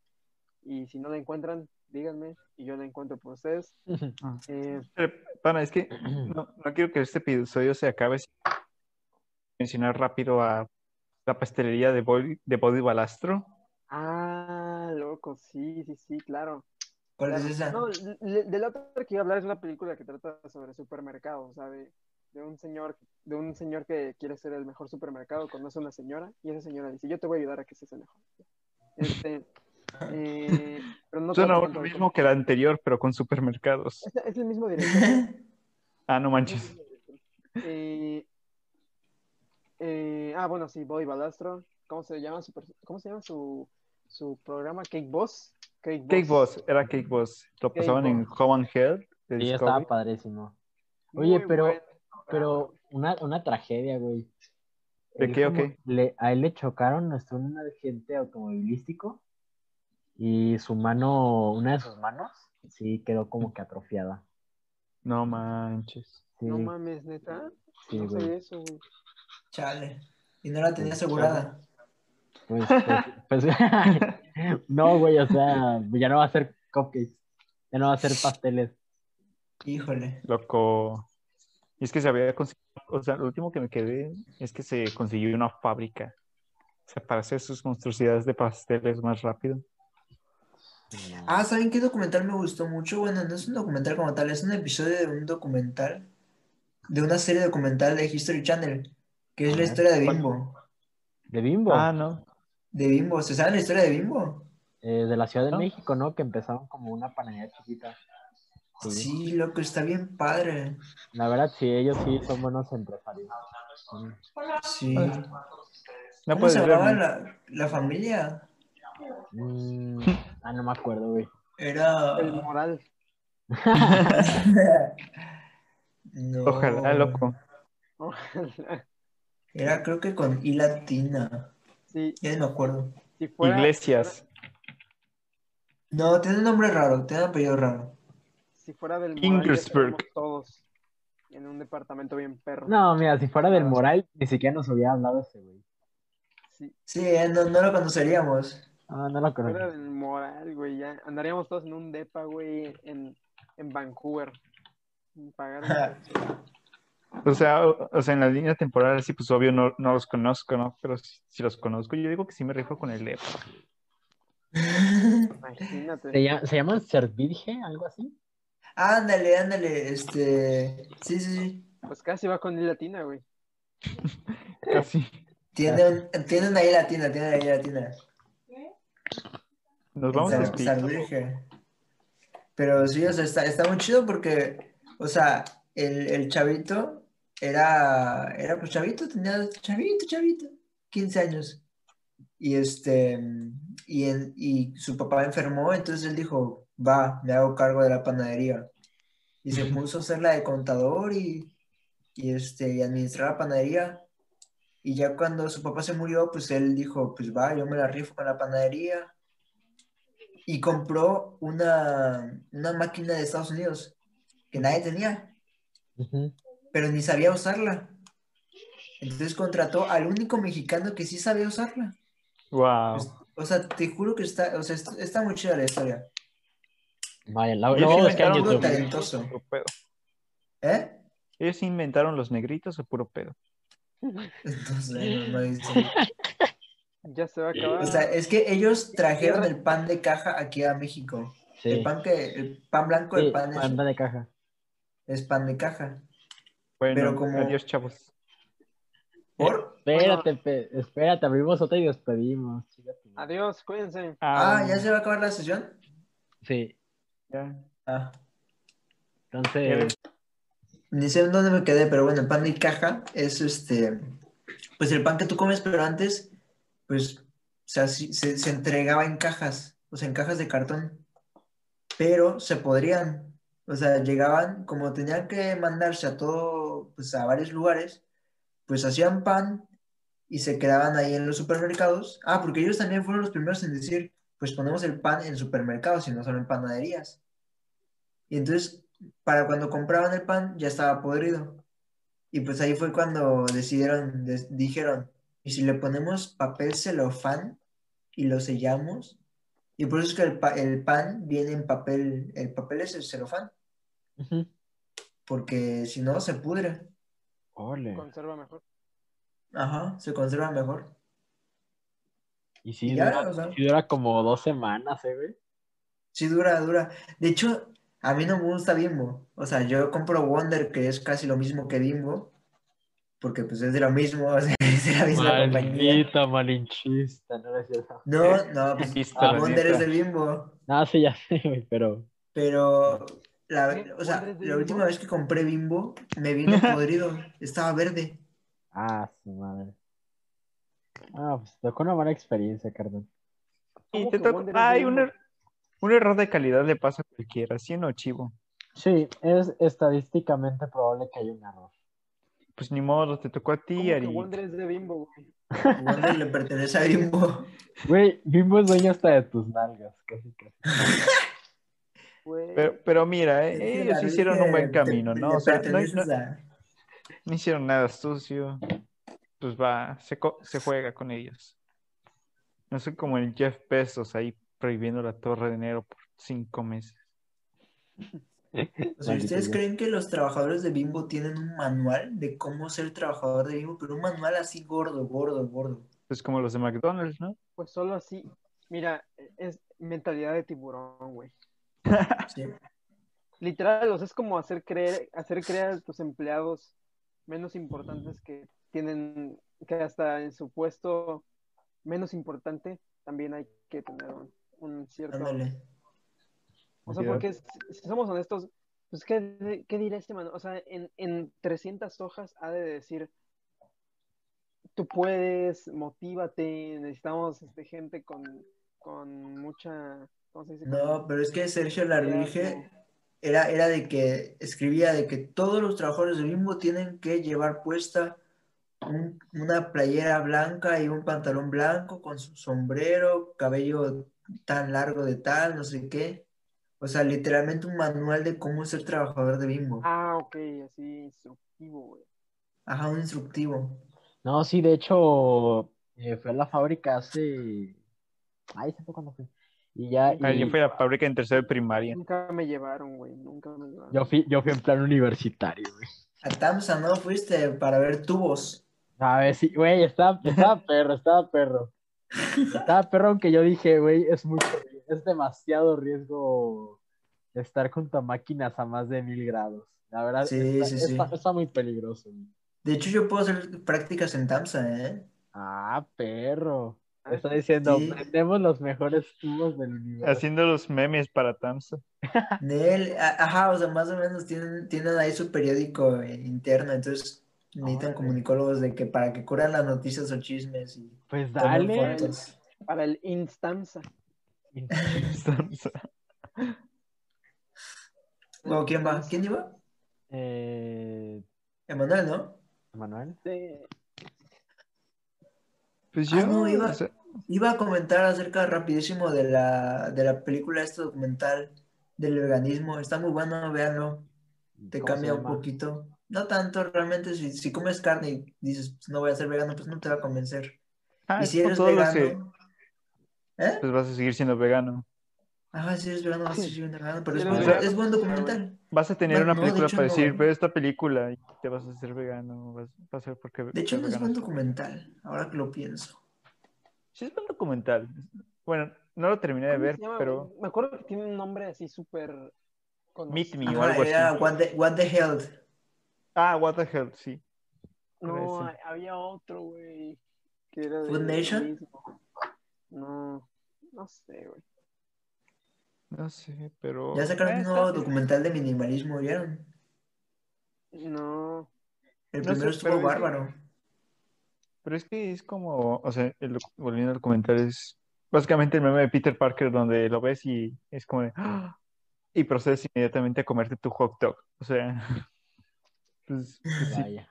Y si no la encuentran, díganme y yo la encuentro por ustedes. [laughs] Eh, Pero, pana, es que [clears throat] no, no quiero que este episodio se acabe sin mencionar rápido a la pastelería de Body, de Body Balastro. ah, loco, sí, sí, sí, claro. ¿Cuál es esa? No, de la otra que iba a hablar es una película que trata sobre supermercados, sea, de, un señor, de un señor que quiere ser el mejor supermercado, conoce a una señora, y esa señora dice, yo te voy a ayudar a que seas el mejor. Este, eh, pero no Suena lo mismo que el anterior, pero con supermercados. Es, es el mismo director. [laughs] Ah, no manches. Eh, eh, ah, bueno, sí, Bobby Balastro. ¿Cómo se llama su, cómo se llama su, su programa? Cake Boss. Cake Boss. Cake Boss, era Cake Boss. Lo Cake pasaban en. Home and Health Sí, estaba padrísimo. Muy Oye, pero. Pero una, una tragedia, güey. ¿De qué o qué? le- a él le chocaron nuestro un agente automovilístico y su mano, una de sus manos, sí quedó como que atrofiada. No manches. Sí, No mames, neta. sí, no güey. eso, güey. Chale. Y no la tenía asegurada. Pues, pues, pues, [laughs] no, güey, o sea, ya no va a hacer cupcakes, ya no va a hacer pasteles. Híjole. Loco. Y es que se había conseguido, o sea, lo último que me quedé es que se consiguió una fábrica. O sea, para hacer sus monstruosidades de pasteles más rápido. Ah, ¿saben qué documental me gustó mucho? Bueno, no es un documental como tal, es un episodio de un documental, de una serie documental de History Channel, que es la historia de. Bimbo. De Bimbo, Ah, no. De Bimbo, ¿se saben la historia de Bimbo? eh, de la Ciudad de ¿no? México, ¿no? Que empezaron como una panadería chiquita. Sí. Sí, loco, está bien padre. La verdad, sí, ellos sí son buenos empresarios. Sí. Sí. No ¿Cómo puedes se ver. llamaba ¿no? la, la familia? Mm, ah, no me acuerdo, güey. Era... El moral. [laughs] No. Ojalá, loco. Ojalá. Era creo que con I latina. Sí, Ya no me acuerdo. si fuera, Iglesias. No, tiene un nombre raro, tiene un apellido raro. Si fuera del moral, todos en un departamento bien perro. No, mira, si fuera del moral, ni siquiera nos hubiera hablado ese güey. Si Sí, eh, no, no lo conoceríamos. Ah, no lo fuera conozco. del moral, güey, ya andaríamos todos en un depa, güey, en, en Vancouver. Pagar O sea, o, sea, en la línea temporal, sí, pues obvio no, no los conozco, ¿no? Pero si, si los conozco, yo digo que sí me rifo con el EPA. Imagínate. ¿Se, llama, ¿Se llaman Servirge? ¿Algo así? Ándale, ándale, este... Sí, sí, sí. Pues casi va con latina, güey. [laughs] Casi. Tienen, tienen ahí latina, tienen ahí latina. Nos vamos a San- Virgen. Pero sí, o sea, está, está muy chido porque, o sea, el, el chavito era, era pues chavito, tenía chavito, chavito, 15 años. Y este, y, en- y su papá enfermó, entonces él dijo, va, me hago cargo de la panadería. Y se puso a hacer la de contador y, y, este, y administrar la panadería. Y ya cuando su papá se murió, pues él dijo, pues va, yo me la rifo con la panadería. Y compró una, una máquina de Estados Unidos que nadie tenía, Ujú. pero ni sabía usarla. Entonces contrató al único mexicano que sí sabía usarla. Wow. Pues, O sea, te juro que está, o sea, est- está muy chida la historia. Vaya, la, Ellos buscar en inventaron YouTube. talentoso. Puro pedo. ¿Eh? ¿Ellos inventaron los negritos o puro pedo? Entonces, no, no. [laughs] Ya se va a acabar. O sea, es que ellos trajeron el pan de caja aquí a México. Sí. El pan que, el pan blanco, Sí, el pan es, banda de caja. es pan de caja. Bueno, Pero como- adiós, chavos. ¿Por? Espérate, pe- espérate, abrimos otra y despedimos. Adiós, cuídense. Ah, ¿ya se va a acabar la sesión? Sí, ya. Ah. entonces, Ni sé en dónde me quedé, pero bueno, el pan de caja es este, pues el pan que tú comes, pero antes, pues, o sea, sí- se, se entregaba en cajas, o sea, en cajas de cartón, pero se podrían, o sea, llegaban, como tenían que mandarse a todo, pues a varios lugares, pues hacían pan y se quedaban ahí en los supermercados. Ah, porque ellos también fueron los primeros en decir, pues ponemos el pan en supermercados y no solo en panaderías. Y entonces, para cuando compraban el pan, ya estaba podrido. Y pues ahí fue cuando decidieron, dijeron, ¿y si le ponemos papel celofán y lo sellamos? Y por eso es que el, pa- el pan viene en papel, el papel es el celofán, ujú. porque si no se pudre. Ole. Conserva mejor. Ajá, se conserva mejor. Y ya, dura, o sea. sí dura como dos semanas, ¿eh, güey? Sí, dura, dura. De hecho, A mí no me gusta Bimbo. O sea, yo compro Wonder, que es casi lo mismo que Bimbo, porque pues es de lo mismo, [laughs] o sea, es de la misma compañía. Maldita malinchista, no es cierto. No, no, [laughs] pues Ah, Wonder es de Bimbo. No, sí, ya sé, güey, pero. Pero, la, o sea, ¿Wonder es de la Bimbo? última vez que compré Bimbo, me vino [laughs] podrido. Estaba verde. Ah, su madre. Ah, pues tocó una mala experiencia, carnal. Y ¿Cómo te de Ay, un, Bimbo? er- un error de calidad le pasa a cualquiera, ¿sí o no, Chivo? Sí, es estadísticamente probable que haya un error. Pues ni modo, te tocó a ti, ¿Cómo que Ari. Wonder es de Bimbo, güey? Wonder le pertenece a Bimbo. Güey, Bimbo es dueño hasta de tus nalgas, casi casi. [laughs] Pero, pero mira, eh, ellos hicieron un buen camino, ¿no? O sea, no, perteneces no- a- no hicieron nada sucio. Pues va, se juega con ellos. No soy como el Jeff Bezos ahí prohibiendo la torre de enero por cinco meses. O sea, ¿ustedes creen que los trabajadores de Bimbo tienen un manual de cómo ser trabajador de Bimbo? Pero un manual así gordo, gordo, gordo. Pues como los de McDonald's, ¿no? pues solo así. Mira, es mentalidad de tiburón, güey. Sí. Literal, o sea, es como hacer creer, hacer creer a tus empleados menos importantes que tienen, que hasta en su puesto menos importante también hay que tener un, un cierto... Ándale. O sea, porque si somos honestos, pues, ¿qué, qué dirá este man? O sea, en, en 300 hojas ha de decir, tú puedes, motívate, necesitamos este, gente con, con mucha... ¿Cómo se dice? No, pero es que Sergio Larvige era, era de que escribía de que todos los trabajadores de Bimbo tienen que llevar puesta un- una playera blanca y un pantalón blanco con su sombrero, cabello tan largo de tal, no sé qué. O sea, literalmente un manual de cómo ser trabajador de Bimbo. Ah, ok, así instructivo, güey. Ajá, un instructivo. No, sí, de hecho, eh, fui a la fábrica hace. Ay, ¿se fue cuando fui? Y ya. Y- yo fui a la fábrica en tercero de primaria. Nunca me llevaron, güey, nunca me llevaron. Yo fui, yo fui en plan universitario, güey. A Tamsa, ¿no? Fuiste para ver tubos. A ver, sí, güey, estaba, estaba [laughs] perro, estaba perro. Estaba perro, aunque yo dije, güey, es mucho, es demasiado riesgo estar junto a máquinas a más de mil grados. La verdad, Sí, está, sí, sí. está- está muy peligroso. güey. De hecho, yo puedo hacer prácticas en Tamsa, ¿eh? Ah, perro. Ah, Está diciendo, sí. prendemos los mejores tubos del universo. Haciendo los memes para Tamsa. A- ajá, o sea, más o menos tienen, tienen ahí su periódico interno, entonces necesitan Órale. comunicólogos de que para que curan las noticias o chismes y Pues dale. fotos. Para el Instanza. [laughs] Luego, ¿quién va? ¿Quién iba? Eh, Emanuel, ¿no? Manuel. Sí. Pues Ah, yo, no, iba- o sea, Iba a comentar acerca rapidísimo de la, de la película, este documental del veganismo. Está muy bueno, véanlo. Te ¿Cómo se cambia un poquito. No tanto, realmente, si, si comes carne y dices, pues, no voy a ser vegano, pues no te va a convencer. ah, Y si eres los que- vegano, ¿eh? pues vas a seguir siendo vegano. Ajá, si eres vegano, vas a seguir siendo vegano, pero es, buen- vegano, es buen documental. Vas a tener Bueno, una no, de película hecho, para no. decir, ve esta película y te vas a hacer vegano. Vas, va a ser porque De hecho, no es vegano. buen documental, ahora que lo pienso. Sí, es buen documental. Bueno, no lo terminé de ¿Cómo ver, pero? Me acuerdo que tiene un nombre así súper... Meet Me o Ajá, algo era así. What the, What the Health. Ah, What the Hell, sí. No, había otro, güey. Que era de ¿Food Nation? veganismo. No, no sé, güey. No sé, pero. Ya sacaron un nuevo documental de minimalismo, ¿vieron? No. El No primero sé, estuvo pero es- bárbaro. Pero es que es como, o sea, el volviendo al documental, es básicamente el meme de Peter Parker donde lo ves y es como de, "Ah", y procedes inmediatamente a comerte tu hot dog. O sea, [laughs] pues, [laughs] pues sí, Vaya.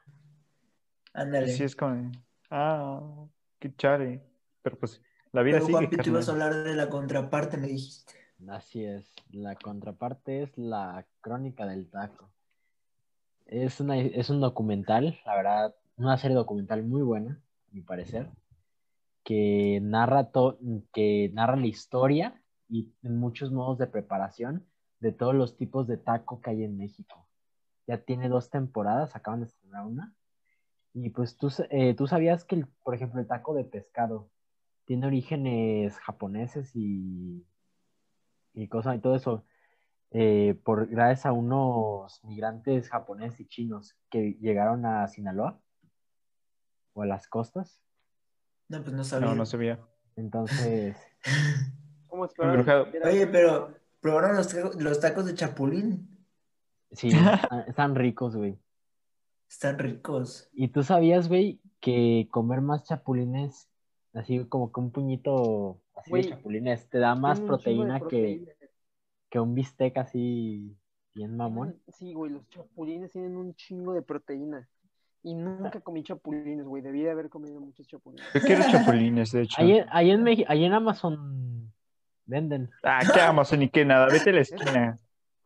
Ándale. sí es como, de, ah, qué chare. Pero pues la vida Pero sigue, Juanpi, tú ibas a hablar de la contraparte, me dijiste. Así es. La contraparte es la crónica del taco. Es, una, es un documental, la verdad, una serie documental muy buena, a mi parecer, que narra, to- que narra la historia y muchos modos de preparación de todos los tipos de taco que hay en México. Ya tiene dos temporadas, acaban de estrenar una. Y pues tú, eh, tú sabías que, el- por ejemplo, el taco de pescado tiene orígenes japoneses y, y cosas y todo eso. eh, por, gracias a unos migrantes japoneses y chinos que llegaron a Sinaloa o a las costas. No, pues no sabía. No, no sabía. Entonces, [laughs] ¿Cómo esperaban Embrujado. que era- Oye, pero probaron los, los tacos de chapulín. Sí, están, [laughs] están ricos, güey. Están ricos. ¿Y tú sabías, güey, que comer más chapulines, así como que un puñito así Güey, de chapulines, te da más proteína, que, que un bistec así bien mamón? Sí, güey, los chapulines tienen un chingo de proteína. Y nunca comí chapulines, güey. Debí de haber comido muchos chapulines. Yo quiero chapulines, de hecho. Ahí, en- ahí en Meji- ahí en Amazon venden. Ah, qué Amazon ni qué nada. Vete a la [laughs] esquina.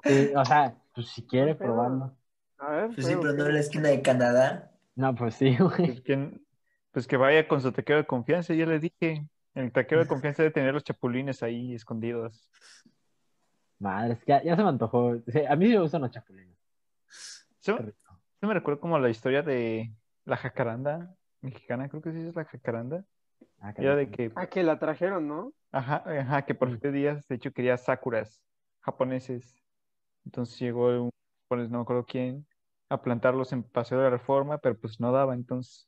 Sí, o sea, pues si quiere Pero- probarlo. A ver, Pues sí, pero- no en la esquina de Canadá. No, pues sí, güey. Pues que, pues que vaya con su taquero de confianza, ya le dije. El taquero de confianza debe tener los chapulines ahí escondidos. Madre, es que ya, ya se me antojó. Sí, a mí sí me gustan los chapulines. Eso me recuerda como la historia de la jacaranda mexicana, creo que sí es la jacaranda. Ah, qué Era de que, Ah, que la trajeron, ¿no? ajá, ajá, que por siete días, de hecho, quería sakuras japoneses. Entonces llegó un japonés, no me acuerdo quién, a plantarlos en Paseo de la Reforma, pero pues no daba. Entonces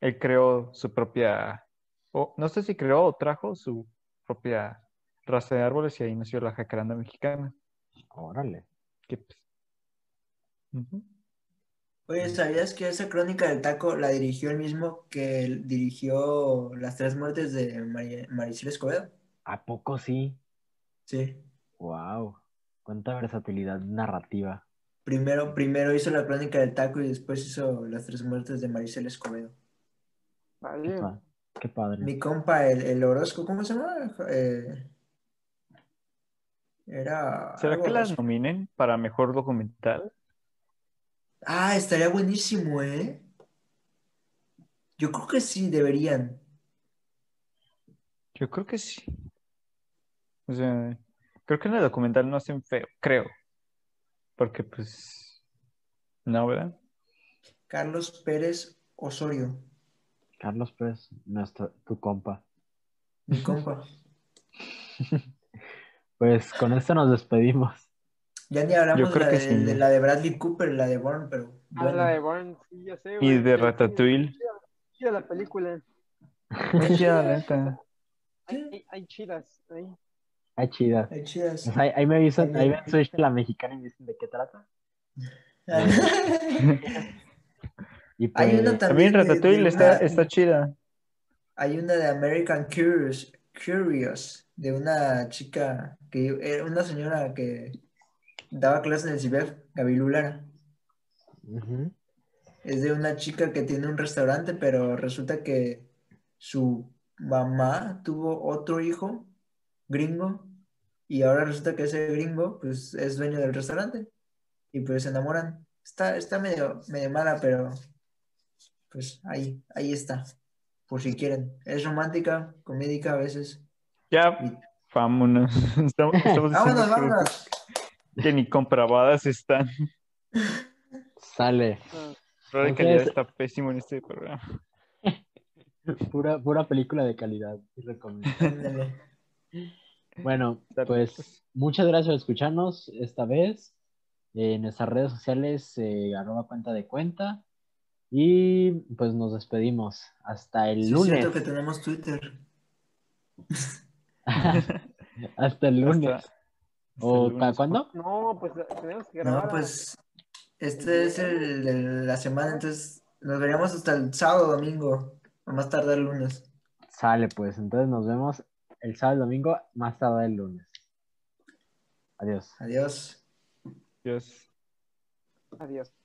él creó su propia, o no sé si creó o trajo su propia raza de árboles y ahí nació la jacaranda mexicana. Órale. Que, pues. Oye, ¿sabías que esa crónica del taco la dirigió el mismo que dirigió Las Tres Muertes de Mari- Maricel Escobedo? ¿A poco sí? Sí. Wow. Cuánta versatilidad narrativa. Primero, primero hizo la crónica del taco y después hizo Las Tres Muertes de Maricel Escobedo. Qué, Vale. pa- qué padre. Mi compa, el, el Orozco, ¿cómo se llama? Eh, era. ¿Será algo que las nominen para mejor documental? Ah, estaría buenísimo, ¿eh? Yo creo que sí, deberían. Yo creo que sí. O sea, creo que en el documental no hacen feo, creo. Porque pues, no, ¿verdad? Carlos Pérez Osorio, Carlos Pérez, nuestro, tu compa. mi compa. [laughs] Pues con esto nos despedimos. Ya ni hablamos de creo la que de, sí. de la de Bradley Cooper, la de Bourne, pero Ah, bueno. la de Bourne, sí, ya sé, Y de Ratatouille. Chida la película. Chida, la neta. Hay, hay, hay chidas. ahí. Ay, chida. Ay, chidas. Pues ahí, ahí me avisan, ahí ven Switch la mexicana y me dicen de qué trata. [laughs] Y pues, Hay una También también de- Ratatouille de está, está chida. Hay una de American Curious, Curious, de una chica que era una señora que daba clases en el CIBEF, Gaby Lara. ujú. Es de una chica que tiene un restaurante, pero resulta que su mamá tuvo otro hijo gringo y ahora resulta que ese gringo pues es dueño del restaurante y pues se enamoran. Está, está medio, medio mala, pero pues ahí, ahí está, por si quieren. Es romántica, comédica a veces. Ya, vámonos. [laughs] Estamos, estamos diciendo Vámonos, que- vámonos. que ni comprobadas están. Sale. La de calidad está pésimo en este programa. [laughs] Pura, pura película de calidad. Ándale. Bueno, [laughs] pues muchas gracias por escucharnos esta vez. Eh, en nuestras redes sociales, eh, arroba cuenta de cuenta. Y pues nos despedimos. Hasta el Sí, es lunes. cierto que tenemos Twitter. [laughs] Hasta el lunes. Hasta- ¿O hasta el para lunes. cuándo? No, pues tenemos que grabar. No, pues este es el de la semana, entonces nos veríamos hasta el sábado, domingo, a más tardar el lunes. Sale, pues. Entonces nos vemos el sábado y domingo, más tarde el lunes. Adiós. Adiós. Dios. Adiós.